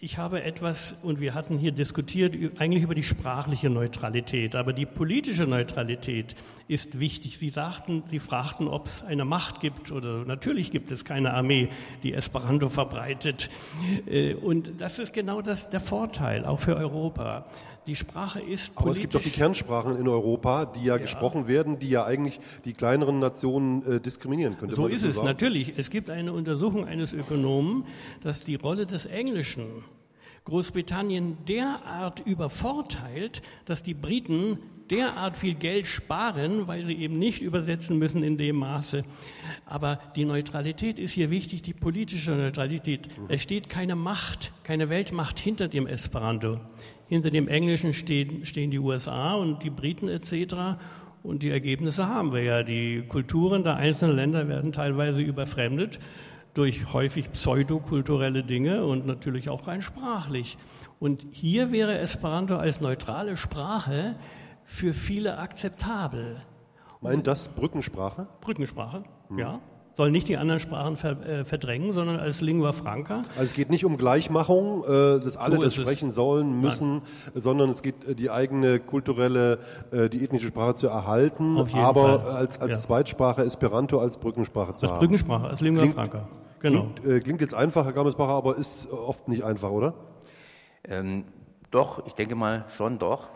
Ich habe etwas, und wir hatten hier diskutiert, eigentlich über die sprachliche Neutralität, aber die politische Neutralität ist wichtig. Sie sagten, Sie fragten, ob es eine Macht gibt, oder natürlich gibt es keine Armee, die Esperanto verbreitet. Äh, und das ist genau das, der Vorteil, auch für Europa. Die Sprache ist Aber es gibt doch die Kernsprachen in Europa, die ja, ja, gesprochen werden, die ja eigentlich die kleineren Nationen äh, diskriminieren könnte. So ist es, sagen? natürlich. Es gibt eine Untersuchung eines Ökonomen, dass die Rolle des Englischen Großbritannien derart übervorteilt, dass die Briten derart viel Geld sparen, weil sie eben nicht übersetzen müssen in dem Maße. Aber die Neutralität ist hier wichtig, die politische Neutralität. Es steht keine Macht, keine Weltmacht hinter dem Esperanto. Hinter dem Englischen stehen, stehen die USA und die Briten etc. Und die Ergebnisse haben wir ja. Die Kulturen der einzelnen Länder werden teilweise überfremdet durch häufig pseudokulturelle Dinge und natürlich auch rein sprachlich. Und hier wäre Esperanto als neutrale Sprache für viele akzeptabel. Meint das Brückensprache? Brückensprache, hm. ja soll nicht die anderen Sprachen äh, verdrängen, sondern als Lingua Franca. Also es geht nicht um Gleichmachung, äh, dass alle so das sprechen es. sollen, müssen, Nein. sondern es geht äh, die eigene kulturelle, die ethnische Sprache zu erhalten, aber Fall. als, als ja. Zweitsprache Esperanto als Brückensprache zu als haben. Als Brückensprache, als Lingua klingt, Franca. Genau. Klingt, klingt jetzt einfach, Herr Gammelsbacher, aber ist oft nicht einfach, oder? Ähm, doch, ich denke mal schon doch.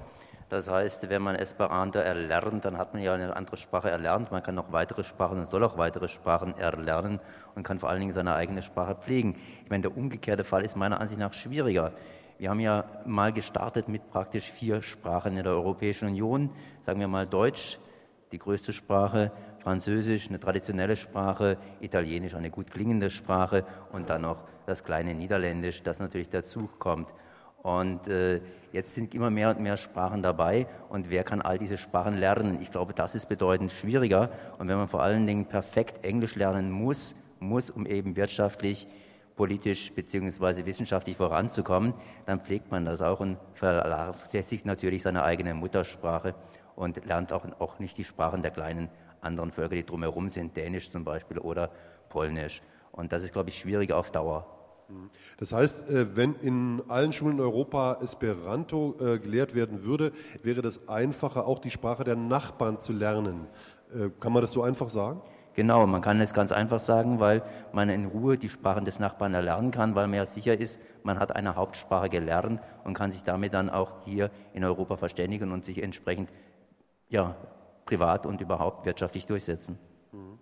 Das heißt, wenn man Esperanto erlernt, dann hat man ja eine andere Sprache erlernt. Man kann noch weitere Sprachen und soll auch weitere Sprachen erlernen und kann vor allen Dingen seine eigene Sprache pflegen. Ich meine, der umgekehrte Fall ist meiner Ansicht nach schwieriger. Wir haben ja mal gestartet mit praktisch vier Sprachen in der Europäischen Union. Sagen wir mal Deutsch, die größte Sprache, Französisch, eine traditionelle Sprache, Italienisch, eine gut klingende Sprache und dann noch das kleine Niederländisch, das natürlich dazu kommt. Und äh, jetzt sind immer mehr und mehr Sprachen dabei. Und wer kann all diese Sprachen lernen? Ich glaube, das ist bedeutend schwieriger. Und wenn man vor allen Dingen perfekt Englisch lernen muss, muss, um eben wirtschaftlich, politisch beziehungsweise wissenschaftlich voranzukommen, dann pflegt man das auch und vernachlässigt natürlich seine eigene Muttersprache und lernt auch, auch nicht die Sprachen der kleinen anderen Völker, die drumherum sind, Dänisch zum Beispiel oder Polnisch. Und das ist, glaube ich, schwieriger auf Dauer. Das heißt, äh, wenn in allen Schulen in Europa Esperanto äh, gelehrt werden würde, wäre das einfacher, auch die Sprache der Nachbarn zu lernen. Äh, kann man das so einfach sagen? Genau, man kann es ganz einfach sagen, weil man in Ruhe die Sprachen des Nachbarn erlernen kann, weil man ja sicher ist, man hat eine Hauptsprache gelernt und kann sich damit dann auch hier in Europa verständigen und sich entsprechend ja, privat und überhaupt wirtschaftlich durchsetzen. Mhm.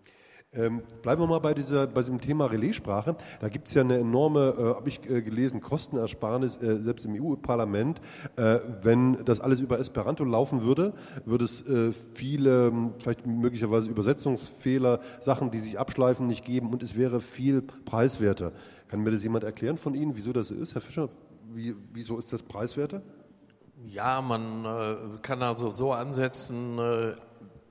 Ähm, bleiben wir mal bei, dieser, bei diesem Thema Relaissprache. Da gibt es ja eine enorme, äh, habe ich äh, gelesen, Kostenersparnis, äh, selbst im EU-Parlament. Äh, wenn das alles über Esperanto laufen würde, würde es äh, viele, ähm, vielleicht möglicherweise Übersetzungsfehler, Sachen, die sich abschleifen, nicht geben und es wäre viel preiswerter. Kann mir das jemand erklären von Ihnen, wieso das ist, Herr Fischer? Wie, wieso ist das preiswerter? Ja, man äh, kann also so ansetzen,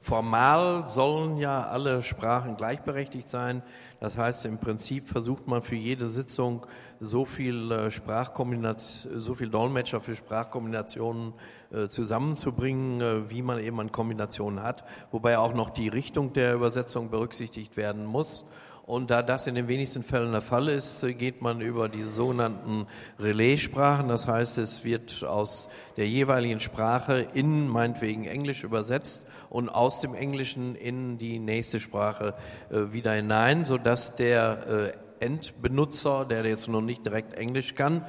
Formal sollen ja alle Sprachen gleichberechtigt sein. Das heißt, im Prinzip versucht man für jede Sitzung so viel äh, Sprachkombination, so viel Dolmetscher für Sprachkombinationen äh, zusammenzubringen, äh, wie man eben an Kombinationen hat, wobei auch noch die Richtung der Übersetzung berücksichtigt werden muss. Und da das in den wenigsten Fällen der Fall ist, geht man über diese sogenannten Relaissprachen. Das heißt, es wird aus der jeweiligen Sprache in meinetwegen Englisch übersetzt und aus dem Englischen in die nächste Sprache äh, wieder hinein, sodass der äh, Endbenutzer, der jetzt noch nicht direkt Englisch kann,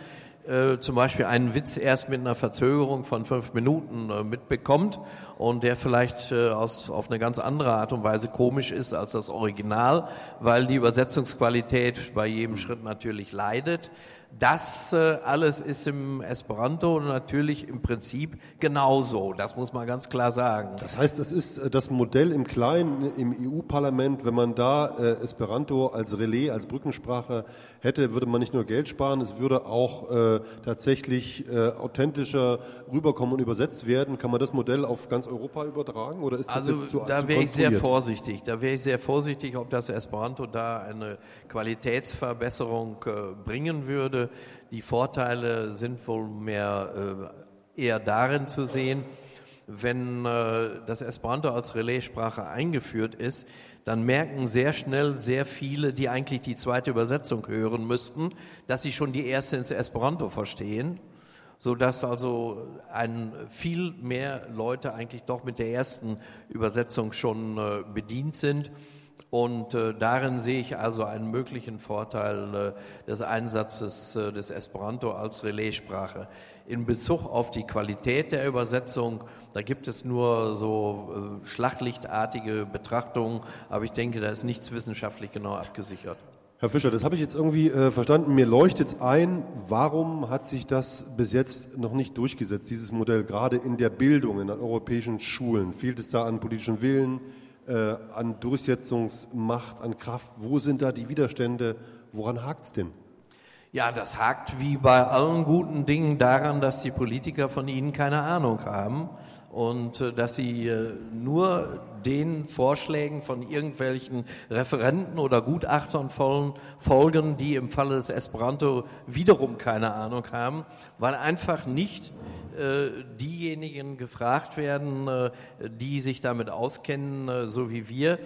äh, zum Beispiel einen Witz erst mit einer Verzögerung von fünf Minuten äh, mitbekommt und der vielleicht äh, aus, auf eine ganz andere Art und Weise komisch ist als das Original, weil die Übersetzungsqualität bei jedem Schritt natürlich leidet. Das äh, alles ist im Esperanto natürlich im Prinzip genauso. Das muss man ganz klar sagen. Das heißt, es ist äh, das Modell im Kleinen im EU-Parlament. Wenn man da äh, Esperanto als Relais, als Brückensprache hätte, würde man nicht nur Geld sparen, es würde auch äh, tatsächlich authentischer rüberkommen und übersetzt werden. Kann man das Modell auf ganz Europa übertragen oder ist das also jetzt zu da zu wäre ich sehr vorsichtig. Da wäre ich sehr vorsichtig, ob das Esperanto da eine Qualitätsverbesserung bringen würde. Die Vorteile sind wohl mehr äh, eher darin zu sehen, wenn äh, das Esperanto als Relaissprache eingeführt ist, dann merken sehr schnell sehr viele, die eigentlich die zweite Übersetzung hören müssten, dass sie schon die erste ins Esperanto verstehen, so dass also ein viel mehr Leute eigentlich doch mit der ersten Übersetzung schon äh, bedient sind. Und äh, darin sehe ich also einen möglichen Vorteil äh, des Einsatzes äh, des Esperanto als Relaissprache. In Bezug auf die Qualität der Übersetzung, da gibt es nur so äh, schlachtlichtartige Betrachtungen, aber ich denke, da ist nichts wissenschaftlich genau abgesichert. Herr Fischer, das habe ich jetzt irgendwie äh, verstanden. Mir leuchtet es ein, warum hat sich das bis jetzt noch nicht durchgesetzt, dieses Modell, gerade in der Bildung, in den europäischen Schulen? Fehlt es da an politischem Willen, äh, an Durchsetzungsmacht, an Kraft? Wo sind da die Widerstände? Woran hakt es denn? Ja, das hakt wie bei allen guten Dingen daran, dass die Politiker von ihnen keine Ahnung haben und äh, dass sie äh, nur den Vorschlägen von irgendwelchen Referenten oder Gutachtern folgen, die im Falle des Esperanto wiederum keine Ahnung haben, weil einfach nicht äh, diejenigen gefragt werden, äh, die sich damit auskennen, äh, so wie wir,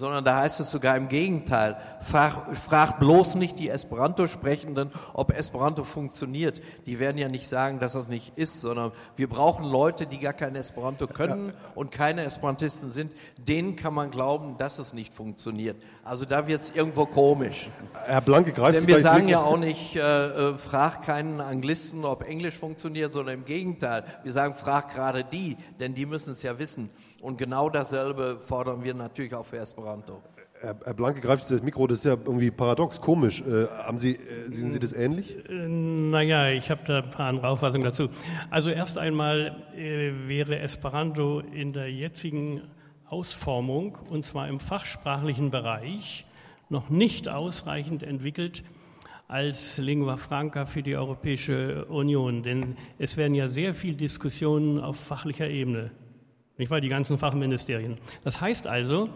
sondern da heißt es sogar im Gegenteil. Frag, frag bloß nicht die Esperanto-Sprechenden, ob Esperanto funktioniert. Die werden ja nicht sagen, dass das nicht ist, sondern wir brauchen Leute, die gar kein Esperanto können und keine Esperantisten sind. Denen kann man glauben, dass es nicht funktioniert. Also da wird es irgendwo komisch. Herr Blanke greift Denn wir sagen ja auch nicht, äh, äh, frag keinen Anglisten, ob Englisch funktioniert, sondern im Gegenteil. Wir sagen, frag gerade die, denn die müssen es ja wissen. Und genau dasselbe fordern wir natürlich auch für Esperanto. Herr, Herr Blanke greift das Mikro, das ist ja irgendwie paradox, komisch. Äh, haben Sie, äh, sehen Sie das ähnlich? Äh, Naja, ich habe da ein paar andere Auffassungen dazu. Also erst einmal äh, wäre Esperanto in der jetzigen Ausformung, und zwar im fachsprachlichen Bereich, noch nicht ausreichend entwickelt als Lingua Franca für die Europäische Union. Denn es werden ja sehr viel Diskussionen auf fachlicher Ebene, nicht wahr, die ganzen Fachministerien. Das heißt also,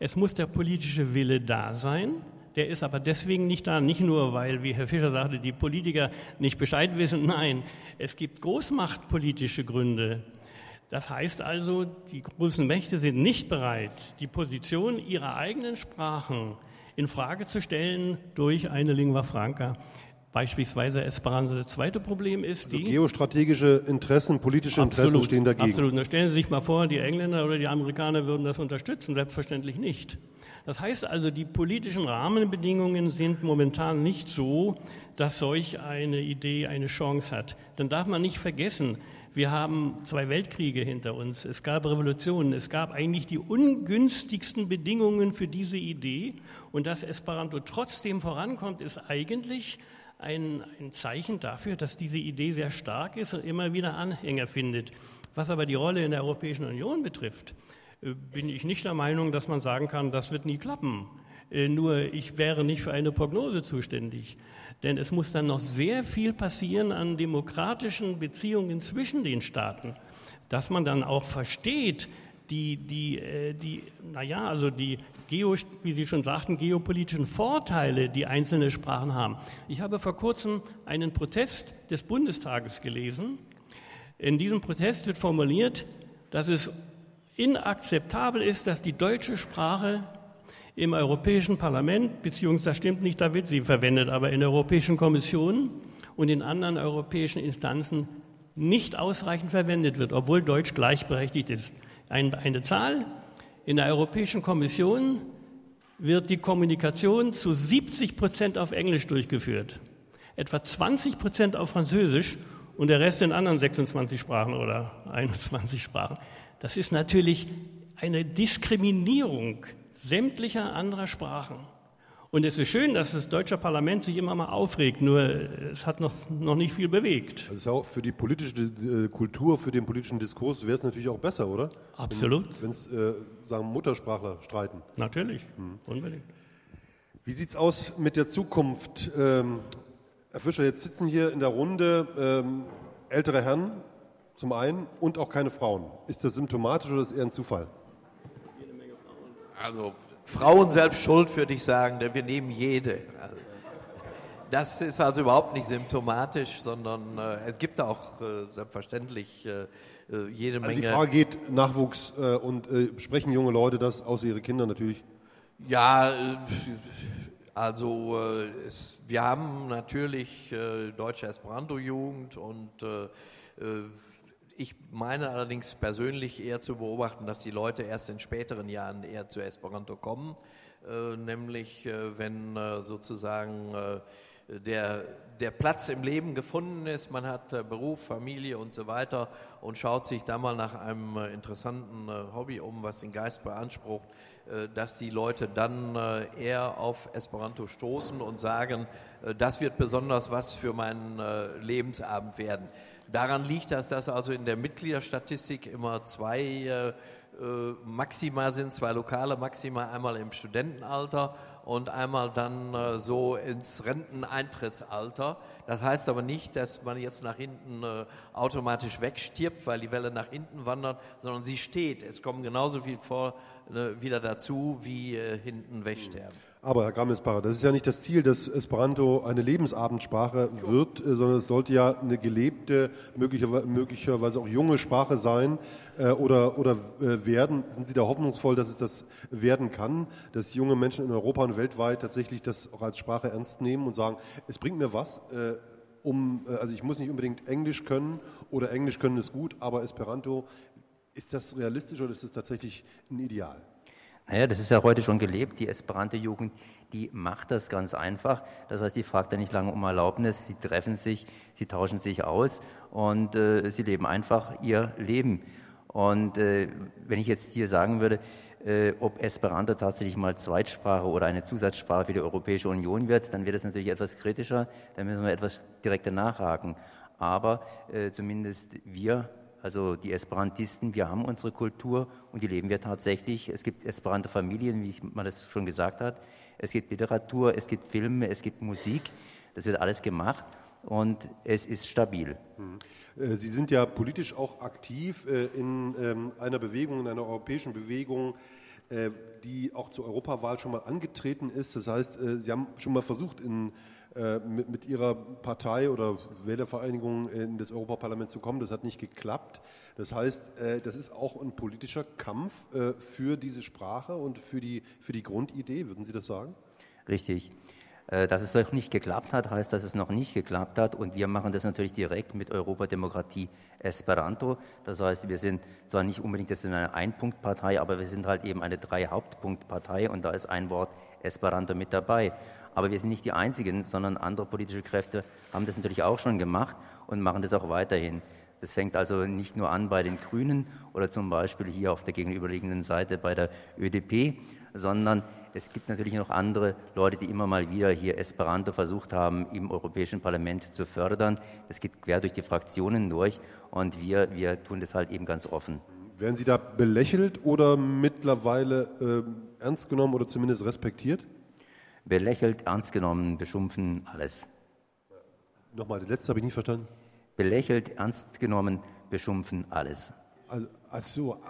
es muss der politische Wille da sein, der ist aber deswegen nicht da, nicht nur, weil, wie Herr Fischer sagte, die Politiker nicht Bescheid wissen. Nein, es gibt großmachtpolitische Gründe. Das heißt also, die großen Mächte sind nicht bereit, die Position ihrer eigenen Sprachen in Frage zu stellen durch eine Lingua Franca, beispielsweise Esperanto. Das zweite Problem ist die Geostrategische Interessen, politische Interessen stehen dagegen. Absolut. Da stellen Sie sich mal vor, die Engländer oder die Amerikaner würden das unterstützen. Selbstverständlich nicht. Das heißt also, die politischen Rahmenbedingungen sind momentan nicht so, dass solch eine Idee eine Chance hat. Dann darf man nicht vergessen, wir haben zwei Weltkriege hinter uns. Es gab Revolutionen. Es gab eigentlich die ungünstigsten Bedingungen für diese Idee. Und dass Esperanto trotzdem vorankommt, ist eigentlich ein, ein Zeichen dafür, dass diese Idee sehr stark ist und immer wieder Anhänger findet. Was aber die Rolle in der Europäischen Union betrifft, äh, bin ich nicht der Meinung, dass man sagen kann, das wird nie klappen. Äh, Nur ich wäre nicht für eine Prognose zuständig. Denn es muss dann noch sehr viel passieren an demokratischen Beziehungen zwischen den Staaten, dass man dann auch versteht, die, die, äh, die naja, also die, Geo, wie Sie schon sagten, geopolitischen Vorteile, die einzelne Sprachen haben. Ich habe vor kurzem einen Protest des Bundestages gelesen. In diesem Protest wird formuliert, dass es inakzeptabel ist, dass die deutsche Sprache im Europäischen Parlament, beziehungsweise das stimmt nicht, da wird sie verwendet, aber in der Europäischen Kommission und in anderen europäischen Instanzen nicht ausreichend verwendet wird, obwohl Deutsch gleichberechtigt ist. eine Zahl, in der Europäischen Kommission wird die Kommunikation zu 70 Prozent auf Englisch durchgeführt, etwa 20 Prozent auf Französisch und der Rest in anderen 26 Sprachen oder 21 Sprachen. Das ist natürlich eine Diskriminierung sämtlicher anderer Sprachen. Und es ist schön, dass das deutsche Parlament sich immer mal aufregt, nur es hat noch, noch nicht viel bewegt. Das ist auch für die politische äh, Kultur, für den politischen Diskurs wäre es natürlich auch besser, oder? Absolut. Wenn es, äh, sagen Muttersprachler streiten. Natürlich, hm. unbedingt. Wie sieht es aus mit der Zukunft? Ähm, Herr Fischer, jetzt sitzen hier in der Runde ähm, ältere Herren zum einen und auch keine Frauen. Ist das symptomatisch oder ist das eher ein Zufall? Also Frauen selbst schuld, würde ich sagen, denn wir nehmen jede. Das ist also überhaupt nicht symptomatisch, sondern äh, es gibt auch äh, selbstverständlich äh, äh jede also Menge. Die Frage geht Nachwuchs äh, und äh, sprechen junge Leute das, außer ihre Kinder natürlich? Ja, also es, wir haben natürlich deutsche Esperanto-Jugend und ich meine allerdings persönlich eher zu beobachten, dass die Leute erst in späteren Jahren eher zu Esperanto kommen, nämlich wenn sozusagen der, der Platz im Leben gefunden ist, man hat äh, Beruf, Familie und so weiter und schaut sich da mal nach einem äh, interessanten Hobby um, was den Geist beansprucht, dass die Leute dann eher auf Esperanto stoßen und sagen, das wird besonders was für meinen Lebensabend werden. Daran liegt das, dass also in der Mitgliederstatistik immer zwei äh, äh, Maxima sind, zwei lokale Maxima, einmal im Studentenalter und einmal dann äh, so ins Renteneintrittsalter. Das heißt aber nicht, dass man jetzt nach hinten äh, automatisch wegstirbt, weil die Welle nach hinten wandert, sondern sie steht. Es kommen genauso viel vor, äh, wieder dazu, wie äh, hinten wegsterben. Aber Herr Gramelsbacher, das ist ja nicht das Ziel, dass Esperanto eine Lebensabendsprache wird, äh, sondern es sollte ja eine gelebte, möglicherweise auch junge Sprache sein oder, oder äh, werden. Sind Sie da hoffnungsvoll, dass es das werden kann, dass junge Menschen in Europa und weltweit tatsächlich das auch als Sprache ernst nehmen und sagen, es bringt mir was, um, also ich muss nicht unbedingt Englisch können oder Englisch können ist gut, aber Esperanto, ist das realistisch oder ist das tatsächlich ein Ideal? Naja, das ist ja heute schon gelebt. Die Esperanto-Jugend, die macht das ganz einfach. Das heißt, die fragt ja nicht lange um Erlaubnis. Sie treffen sich, sie tauschen sich aus und äh, sie leben einfach ihr Leben. Und äh, wenn ich jetzt hier sagen würde, äh, ob Esperanto tatsächlich mal Zweitsprache oder eine Zusatzsprache für die Europäische Union wird, dann wird es natürlich etwas kritischer. Da müssen wir etwas direkter nachhaken. Aber äh, zumindest wir also die Esperantisten, wir haben unsere Kultur und die leben wir tatsächlich. Es gibt Esperanto-Familien, wie man das schon gesagt hat. Es gibt Literatur, es gibt Filme, es gibt Musik. Das wird alles gemacht und es ist stabil. Mhm. Äh, Sie sind ja politisch auch aktiv äh, in ähm, einer Bewegung, in einer europäischen Bewegung, äh, die auch zur Europawahl schon mal angetreten ist. Das heißt, Sie haben schon mal versucht, in mit, mit, ihrer Partei oder Wählervereinigung in das Europaparlament zu kommen. Das hat nicht geklappt. Das heißt, das ist auch ein politischer Kampf für diese Sprache und für die, für die Grundidee. Würden Sie das sagen? Richtig. Dass es noch nicht geklappt hat, heißt, dass es noch nicht geklappt hat. Und wir machen das natürlich direkt mit Europademokratie Esperanto. Das heißt, wir sind zwar nicht unbedingt das eine Einpunktpartei, aber wir sind halt eben eine Drei-Hauptpunktpartei und da ist ein Wort Esperanto mit dabei. Aber wir sind nicht die Einzigen, sondern andere politische Kräfte haben das natürlich auch schon gemacht und machen das auch weiterhin. Das fängt also nicht nur an bei den Grünen oder zum Beispiel hier auf der gegenüberliegenden Seite bei der ÖDP, sondern es gibt natürlich noch andere Leute, die immer mal wieder hier Esperanto versucht haben, im Europäischen Parlament zu fördern. Das geht quer durch die Fraktionen durch und wir, wir tun das halt eben ganz offen. Werden Sie da belächelt oder mittlerweile äh, ernst genommen oder zumindest respektiert? Belächelt, ernst genommen, beschimpfen, alles. Nochmal, das letzte habe ich nicht verstanden. Belächelt, ernst genommen, beschimpfen, alles. Also, ach so,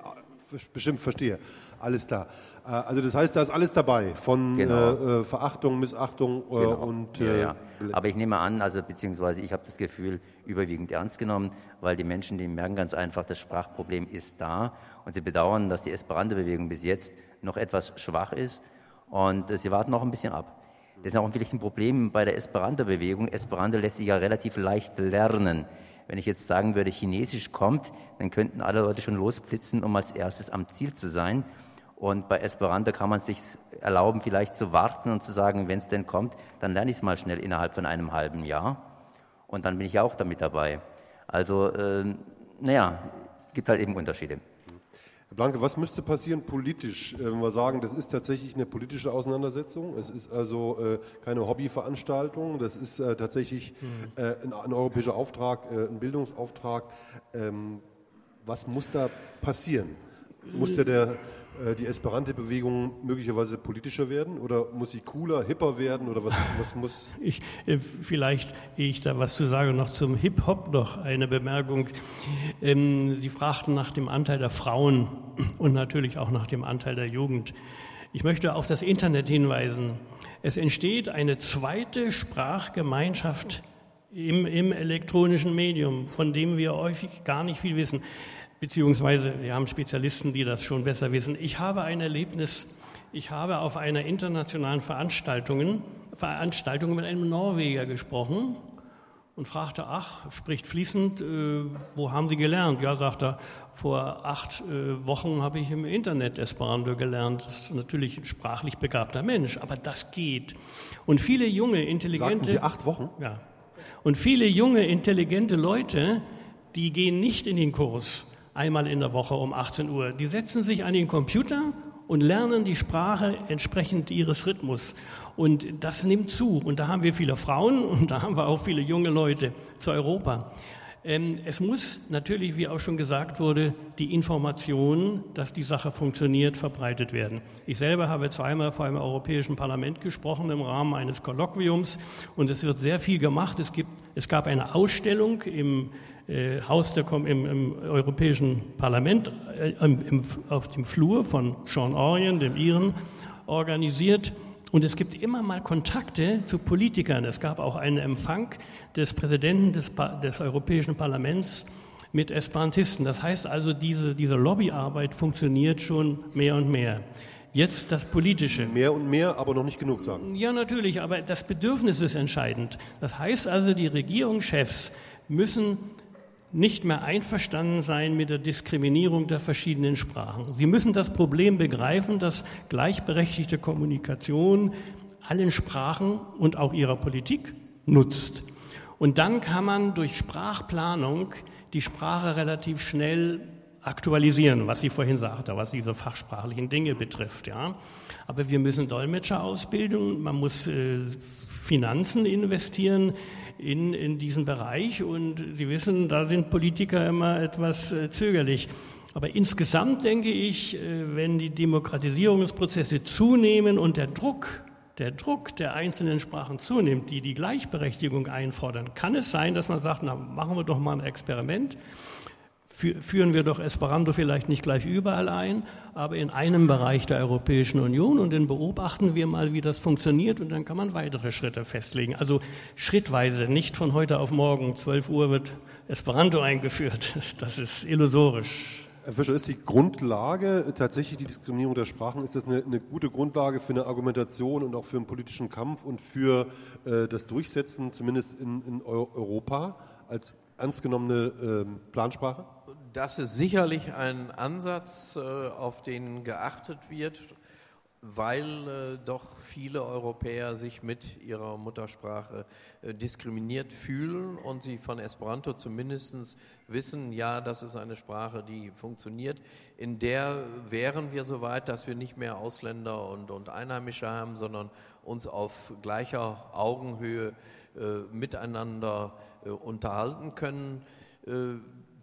bestimmt verstehe. Alles klar. Äh, also das heißt, da ist alles dabei, von genau. äh, äh Verachtung, Missachtung äh, genau. und... Ja, ja. Äh, Aber ich nehme an, also beziehungsweise ich habe das Gefühl, überwiegend ernst genommen, weil die Menschen, die merken ganz einfach, das Sprachproblem ist da und sie bedauern, dass die Esperanto-Bewegung bis jetzt noch etwas schwach ist und sie warten noch ein bisschen ab. Das ist auch vielleicht ein Problem bei der Esperanto-Bewegung. Esperanto lässt sich ja relativ leicht lernen. Wenn ich jetzt sagen würde, Chinesisch kommt, dann könnten alle Leute schon losflitzen, um als erstes am Ziel zu sein. Und bei Esperanto kann man sich erlauben, vielleicht zu warten und zu sagen, wenn es denn kommt, dann lerne ich es mal schnell innerhalb von einem halben Jahr. Und dann bin ich auch damit dabei. Also, äh, naja, gibt halt eben Unterschiede. Herr Blanke, was müsste passieren politisch, äh, wenn wir sagen, das ist tatsächlich eine politische Auseinandersetzung? Es ist also äh, keine Hobbyveranstaltung, das ist äh, tatsächlich mhm. äh, ein, ein, europäischer Auftrag, äh, ein Bildungsauftrag. Ähm, was muss da passieren? Muss der, der die Esperante-Bewegung möglicherweise politischer werden oder muss sie cooler, hipper werden oder was, was muss? Ich, äh, vielleicht, ich da was zu sagen, noch zum Hip-Hop noch eine Bemerkung. Ähm, sie fragten nach dem Anteil der Frauen und natürlich auch nach dem Anteil der Jugend. Ich möchte auf das Internet hinweisen. Es entsteht eine zweite Sprachgemeinschaft im, im elektronischen Medium, von dem wir häufig gar nicht viel wissen beziehungsweise wir haben Spezialisten, die das schon besser wissen. Ich habe ein Erlebnis, ich habe auf einer internationalen Veranstaltung, Veranstaltung mit einem Norweger gesprochen und fragte, ach, spricht fließend, äh, wo haben Sie gelernt? Ja, sagt er, vor acht äh, Wochen habe ich im Internet Esperanto gelernt. Das ist natürlich ein sprachlich begabter Mensch, aber das geht. Und viele junge, intelligente... Sagten Sie acht Wochen? Ja. Und viele junge, intelligente Leute, die gehen nicht in den Kurs, einmal in der Woche um 18 Uhr. Die setzen sich an den Computer und lernen die Sprache entsprechend ihres Rhythmus. Und das nimmt zu. Und da haben wir viele Frauen und da haben wir auch viele junge Leute zu Europa. Ähm, es muss natürlich, wie auch schon gesagt wurde, die Information, dass die Sache funktioniert, verbreitet werden. Ich selber habe zweimal vor einem Europäischen Parlament gesprochen im Rahmen eines Kolloquiums und es wird sehr viel gemacht. Es, gibt, es gab eine Ausstellung im Haus der, im, im, Europäischen Parlament äh, im, auf dem Flur von Sean Orion, dem Iren, organisiert. Und es gibt immer mal Kontakte zu Politikern. Es gab auch einen Empfang des Präsidenten des, des Europäischen Parlaments mit Esperantisten. Das heißt also, diese, diese Lobbyarbeit funktioniert schon mehr und mehr. Jetzt das Politische. Mehr und mehr, aber noch nicht genug sagen. Ja, natürlich, aber das Bedürfnis ist entscheidend. Das heißt also, die Regierungschefs müssen nicht mehr einverstanden sein mit der Diskriminierung der verschiedenen Sprachen. Sie müssen das Problem begreifen, dass gleichberechtigte Kommunikation allen Sprachen und auch ihrer Politik nutzt. Und dann kann man durch Sprachplanung die Sprache relativ schnell aktualisieren, was Sie vorhin sagte, was diese fachsprachlichen Dinge betrifft. Ja. Aber wir müssen Dolmetscher ausbilden, man muss äh, Finanzen investieren in, in diesen Bereich. Und Sie wissen, da sind Politiker immer etwas äh, zögerlich. Aber insgesamt denke ich, äh, wenn die Demokratisierungsprozesse zunehmen und der Druck, der Druck der einzelnen Sprachen zunimmt, die die Gleichberechtigung einfordern, kann es sein, dass man sagt, na, machen wir doch mal ein Experiment führen wir doch Esperanto vielleicht nicht gleich überall ein, aber in einem Bereich der Europäischen Union und dann beobachten wir mal, wie das funktioniert und dann kann man weitere Schritte festlegen. Also schrittweise, nicht von heute auf morgen, 12 Uhr wird Esperanto eingeführt. Das ist illusorisch. Herr Fischer, ist die Grundlage tatsächlich die Diskriminierung der Sprachen? Ist das eine, eine gute Grundlage für eine Argumentation und auch für einen politischen Kampf und für äh, das Durchsetzen, zumindest in, in Europa, als ernst genommene äh, Plansprache? Das ist sicherlich ein Ansatz, äh, auf den geachtet wird, weil äh, doch viele Europäer sich mit ihrer Muttersprache äh, diskriminiert fühlen und sie von Esperanto zumindest wissen, ja, das ist eine Sprache, die funktioniert. In der wären wir so weit, dass wir nicht mehr Ausländer und, und Einheimische haben, sondern uns auf gleicher Augenhöhe miteinander unterhalten können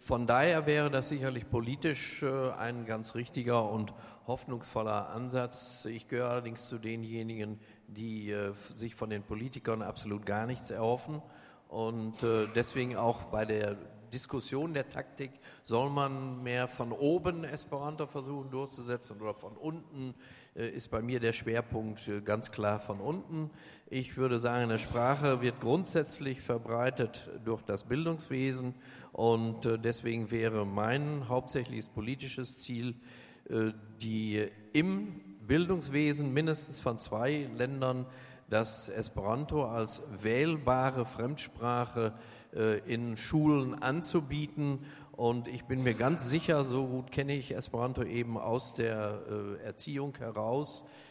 von daher wäre das sicherlich politisch äh, ein ganz richtiger und hoffnungsvoller Ansatz. Ich gehöre allerdings zu denjenigen, die äh, sich von den Politikern absolut gar nichts erhoffen und äh, deswegen auch bei der Diskussion der Taktik, soll man mehr von oben Esperanto versuchen durchzusetzen oder von unten, äh, ist bei mir der Schwerpunkt äh, ganz klar von unten. Ich würde sagen, eine Sprache wird grundsätzlich verbreitet durch das Bildungswesen und äh, deswegen wäre mein hauptsächliches politisches Ziel, die im Bildungswesen mindestens von zwei Ländern das Esperanto als wählbare Fremdsprache äh, in Schulen anzubieten. Und ich bin mir ganz sicher, so gut kenne ich Esperanto eben aus der äh, Erziehung heraus, äh,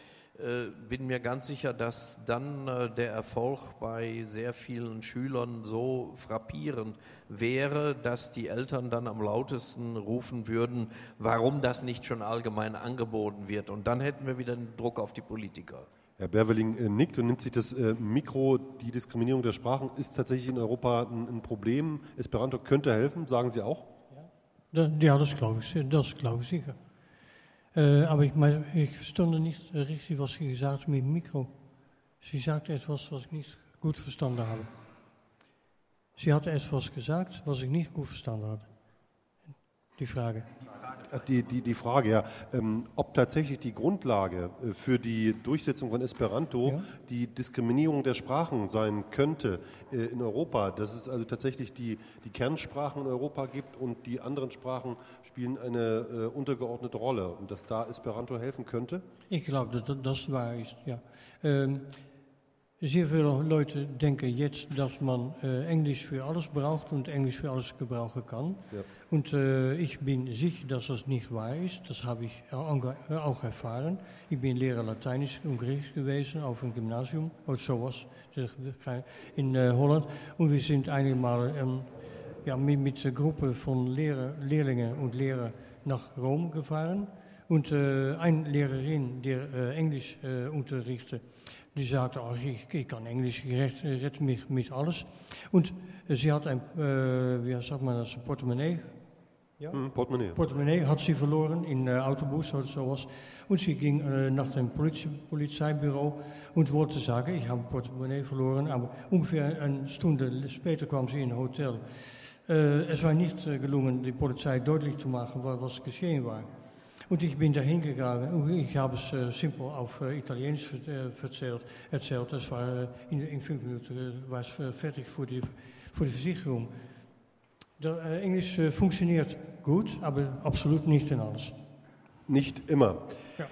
bin mir ganz sicher, dass dann der Erfolg bei sehr vielen Schülern so frappierend wäre, dass die Eltern dann am lautesten rufen würden, warum das nicht schon allgemein angeboten wird. Und dann hätten wir wieder einen Druck auf die Politiker. Herr Berveling äh, nickt und nimmt sich das äh, Mikro. Die Diskriminierung der Sprachen ist tatsächlich in Europa ein, ein Problem. Esperanto könnte helfen, sagen Sie auch? Ja, ja das glaube ich, das glaube ich sicher. Äh, aber ich, mein, ich verstand nicht richtig, was Sie gesagt haben mit dem Mikro. Sie sagte etwas, was ich nicht gut verstanden habe. Sie hatte etwas gesagt, was ich nicht gut verstanden hatte. Die Frage. Die, die, die Frage, ja, ähm, ob tatsächlich die Grundlage äh, für die Durchsetzung von Esperanto ja. die Diskriminierung der Sprachen sein könnte äh, in Europa, dass es also tatsächlich die, die Kernsprachen in Europa gibt und die anderen Sprachen spielen eine äh, untergeordnete Rolle und dass da Esperanto helfen könnte? Ich glaube, dass das wahr ist, ja. Ähm, Sehr viele Leute denken jetzt, dass man äh, Englisch für alles braucht und Englisch für alles gebrauchen kann. Ja. Und äh, ich bin sicher, dass das nicht wahr ist. Das habe ich auch erfahren. Ich bin Lehrer Lateinisch und Griechisch gewesen auf einem Gymnasium, oder sowas, in äh, Holland. Und wir sind einige Mal ähm, ja, mit, mit einer Gruppe von Lehrer, Lehrlingen und Lehrern nach Rom gefahren. Und äh, eine Lehrerin, die äh, Englisch äh, unterrichtet, die sagte, oh, ich, ich kann Englisch, ich red, red mich mit alles. Und sie hat ein, äh, wie sagt man das, Portemonnaie. Ja? Mm, Portemonnaie. Portemonnaie hat sie verloren in äh, Autobus oder sowas. Und sie ging äh, nach dem Politie, Polizeibüro und wollte sagen, ich habe Portemonnaie verloren. Aber ungefähr eine Stunde später kwam sie in ein Hotel. Äh, es war nicht äh, gelungen, die Polizei deutlich zu machen, was geschehen war. Und ich bin dahin gegangen. Ich habe es äh, simpel auf äh, Italienisch erzählt. erzählt. Das war, in, in fünf Minuten war es fertig für die, für die Versicherung. Der, Englisch funktioniert gut, aber absolut nicht in alles. Nicht immer. Ja.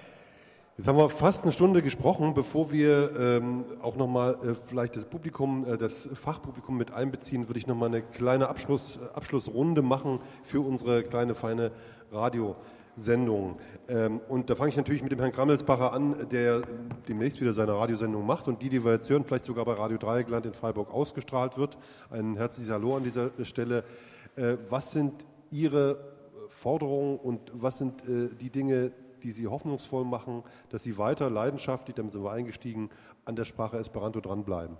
Jetzt haben wir fast eine Stunde gesprochen, bevor wir ähm, auch nochmal äh, vielleicht das Publikum, äh, das Fachpublikum mit einbeziehen, würde ich nochmal eine kleine Abschluss, Abschlussrunde machen für unsere kleine, feine Radio. Sendung. Ähm, und da fange ich natürlich mit dem Herrn Krammelsbacher an, der demnächst wieder seine Radiosendung macht und die, die wir jetzt hören, vielleicht sogar bei Radio Dreieckland in Freiburg ausgestrahlt wird. Ein herzliches Hallo an dieser Stelle. Äh, was sind Ihre Forderungen und was sind äh, die Dinge, die Sie hoffnungsvoll machen, dass Sie weiter leidenschaftlich, damit sind wir eingestiegen, an der Sprache Esperanto dranbleiben?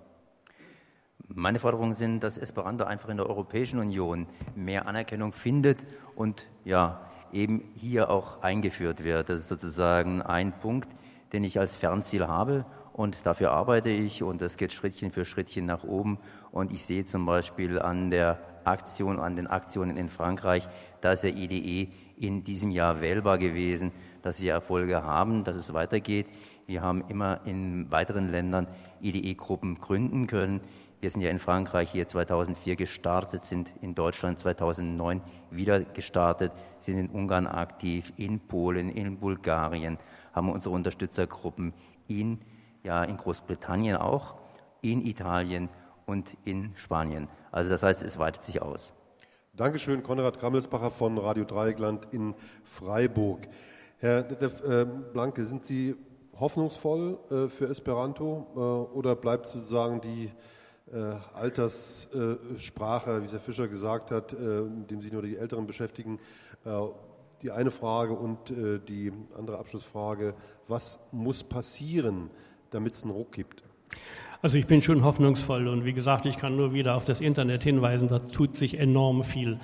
Meine Forderungen sind, dass Esperanto einfach in der Europäischen Union mehr Anerkennung findet und ja, eben hier auch eingeführt wird. Das ist sozusagen ein Punkt, den ich als Fernziel habe und dafür arbeite ich und das geht Schrittchen für Schrittchen nach oben und ich sehe zum Beispiel an der Aktion, an den Aktionen in Frankreich, da ist der IDE in diesem Jahr wählbar gewesen, dass wir Erfolge haben, dass es weitergeht. Wir haben immer in weiteren Ländern IDE-Gruppen gründen können. Wir sind ja in Frankreich hier 2004 gestartet, sind in Deutschland 2009 wieder gestartet, sind in Ungarn aktiv, in Polen, in Bulgarien, haben unsere Unterstützergruppen in, ja, in Großbritannien auch, in Italien und in Spanien. Also das heißt, es weitet sich aus. Dankeschön, Konrad Krammelsbacher von Radio Dreieckland in Freiburg. Herr Detlef äh, Blanke, sind Sie hoffnungsvoll äh, für Esperanto äh, oder bleibt sozusagen die äh, Alterssprache, wie Herr Fischer gesagt hat, äh, dem sich nur die Älteren beschäftigen. Äh, die eine Frage und die andere Abschlussfrage, was muss passieren, damit es einen Ruck gibt? Also ich bin schon hoffnungsvoll und wie gesagt, ich kann nur wieder auf das Internet hinweisen, da tut sich enorm viel.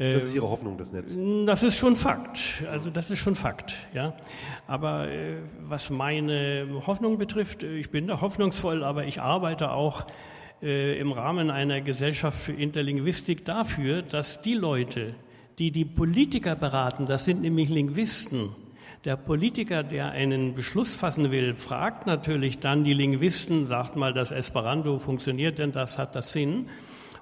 Das ist Ihre Hoffnung, das Netz? Das ist schon Fakt. Also das ist schon Fakt. Ja. Aber was meine Hoffnung betrifft, ich bin da hoffnungsvoll, aber ich arbeite auch äh, im Rahmen einer Gesellschaft für Interlinguistik dafür, dass die Leute, die die Politiker beraten, das sind nämlich Linguisten, der Politiker, der einen Beschluss fassen will, fragt natürlich dann die Linguisten, sagt mal, das Esperanto funktioniert denn das, hat das Sinn?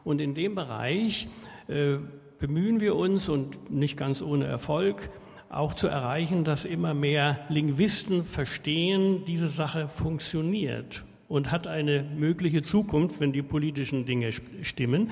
Und in dem Bereich äh, bemühen wir uns und nicht ganz ohne Erfolg, auch zu erreichen, dass immer mehr Linguisten verstehen, diese Sache funktioniert und hat eine mögliche Zukunft, wenn die politischen Dinge stimmen.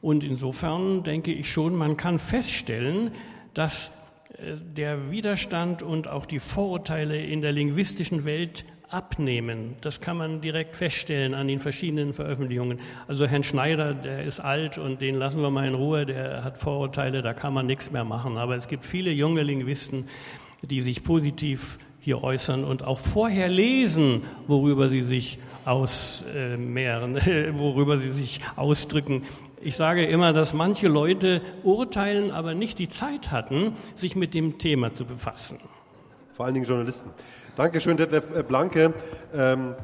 Und insofern denke ich schon, man kann feststellen, dass äh, der Widerstand und auch die Vorurteile in der linguistischen Welt abnehmen. Das kann man direkt feststellen an den verschiedenen Veröffentlichungen. Also Herrn Schneider, der ist alt und den lassen wir mal in Ruhe, der hat Vorurteile, da kann man nichts mehr machen. Aber es gibt viele junge Linguisten, die sich positiv hier äußern und auch vorher lesen, worüber sie sich ausmehren, worüber sie sich ausdrücken. Ich sage immer, dass manche Leute urteilen, aber nicht die Zeit hatten, sich mit dem Thema zu befassen. Vor allen Dingen Journalisten. Dankeschön, Detlef Blanke. Ähm,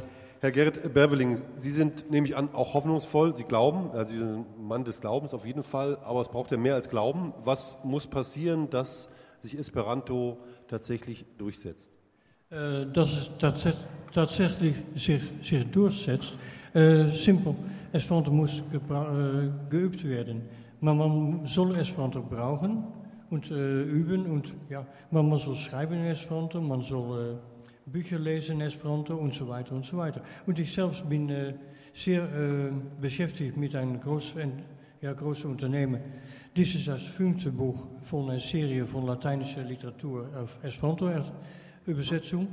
Herr Gerrit Berveling, Sie sind nämlich an auch hoffnungsvoll. Sie glauben, also Sie sind ein Mann des Glaubens auf jeden Fall, aber es braucht ja mehr als Glauben. Was muss passieren, dass sich Esperanto tatsächlich durchsetzt? Äh, dass es tatsächlich sich, sich durchsetzt. Äh, simpel. Esperanto muss äh, geübt werden. Maar man soll Esperanto brauchen und äh, üben. Und ja, man, man soll schreiben in Esperanto, man soll äh, Bücher lesen Esperanto und so weiter und so weiter. Und ich selbst bin äh, sehr äh, beschäftigt mit einem großen, ja, großen Unternehmen. Dies ist das fünfte Buch von einer Serie von lateinischer Literatur auf Esperanto-Übersetzung.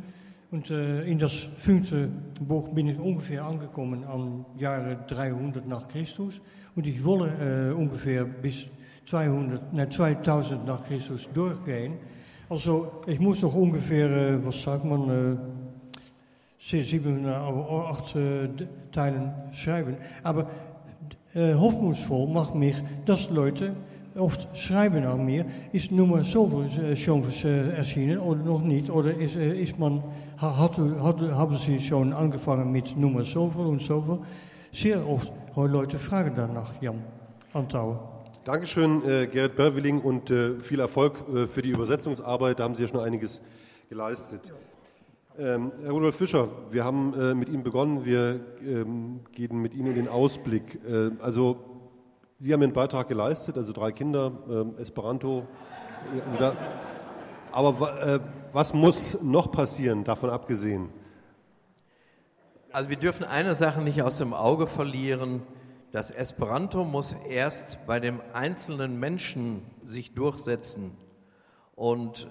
Und äh, in das fünfte Buch bin ich ungefähr angekommen am Jahre 300 nach Christus. Und ich wolle äh, ungefähr bis 200, nee, 2000 nach Christus durchgehen. Also ich muss noch ungefähr, äh, was sagt man, äh, acht äh, Teilen schreiben. Aber äh, hoffnungsvoll macht mich, dass Leute oft schreiben an mir, ist Nummer zoveel schon äh, erschienen oder noch nicht? Oder ist, äh, ist man haben Sie schon angefangen mit Nummer und so viel? Sehr oft Leute fragen danach, Jan Antau. Dankeschön, äh, Gerrit Berwilling, und äh, viel Erfolg äh, für die Übersetzungsarbeit. Da haben Sie ja schon einiges geleistet. Ähm, Herr Rudolf Fischer, wir haben äh, mit Ihnen begonnen. Wir ähm, gehen mit Ihnen in den Ausblick. Äh, also, Sie haben einen Beitrag geleistet, also drei Kinder, ähm, Esperanto. Also da, aber äh, was muss noch passieren, davon abgesehen? Also wir dürfen eine Sache nicht aus dem Auge verlieren. Das Esperanto muss erst bei dem einzelnen Menschen sich durchsetzen. Und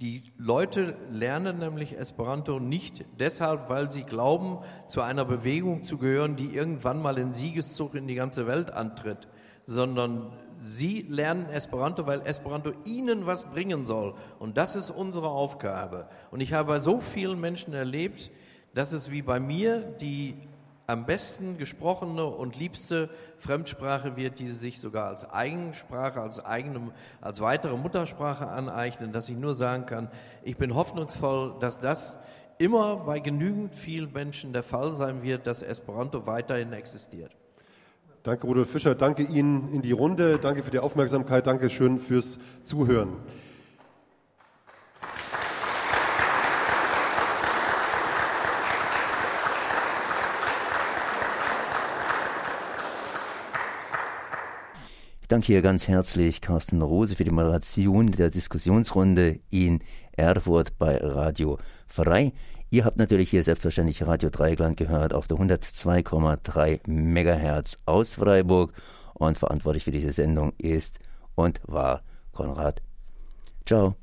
die Leute lernen nämlich Esperanto nicht deshalb, weil sie glauben, zu einer Bewegung zu gehören, die irgendwann mal in Siegeszug in die ganze Welt antritt, sondern Sie lernen Esperanto, weil Esperanto Ihnen was bringen soll. Und das ist unsere Aufgabe. Und ich habe bei so vielen Menschen erlebt, dass es wie bei mir die am besten gesprochene und liebste Fremdsprache wird, die sie sich sogar als Eigensprache, als, eigene, als weitere Muttersprache aneignen, dass ich nur sagen kann, ich bin hoffnungsvoll, dass das immer bei genügend vielen Menschen der Fall sein wird, dass Esperanto weiterhin existiert. Danke, Rudolf Fischer. Danke Ihnen in die Runde. Danke für die Aufmerksamkeit. Danke schön fürs Zuhören. Danke hier ganz herzlich Carsten Rose für die Moderation der Diskussionsrunde in Erfurt bei Radio Frei. Ihr habt natürlich hier selbstverständlich Radio Dreigland gehört auf der 102,3 Megahertz aus Freiburg und verantwortlich für diese Sendung ist und war Konrad. Ciao.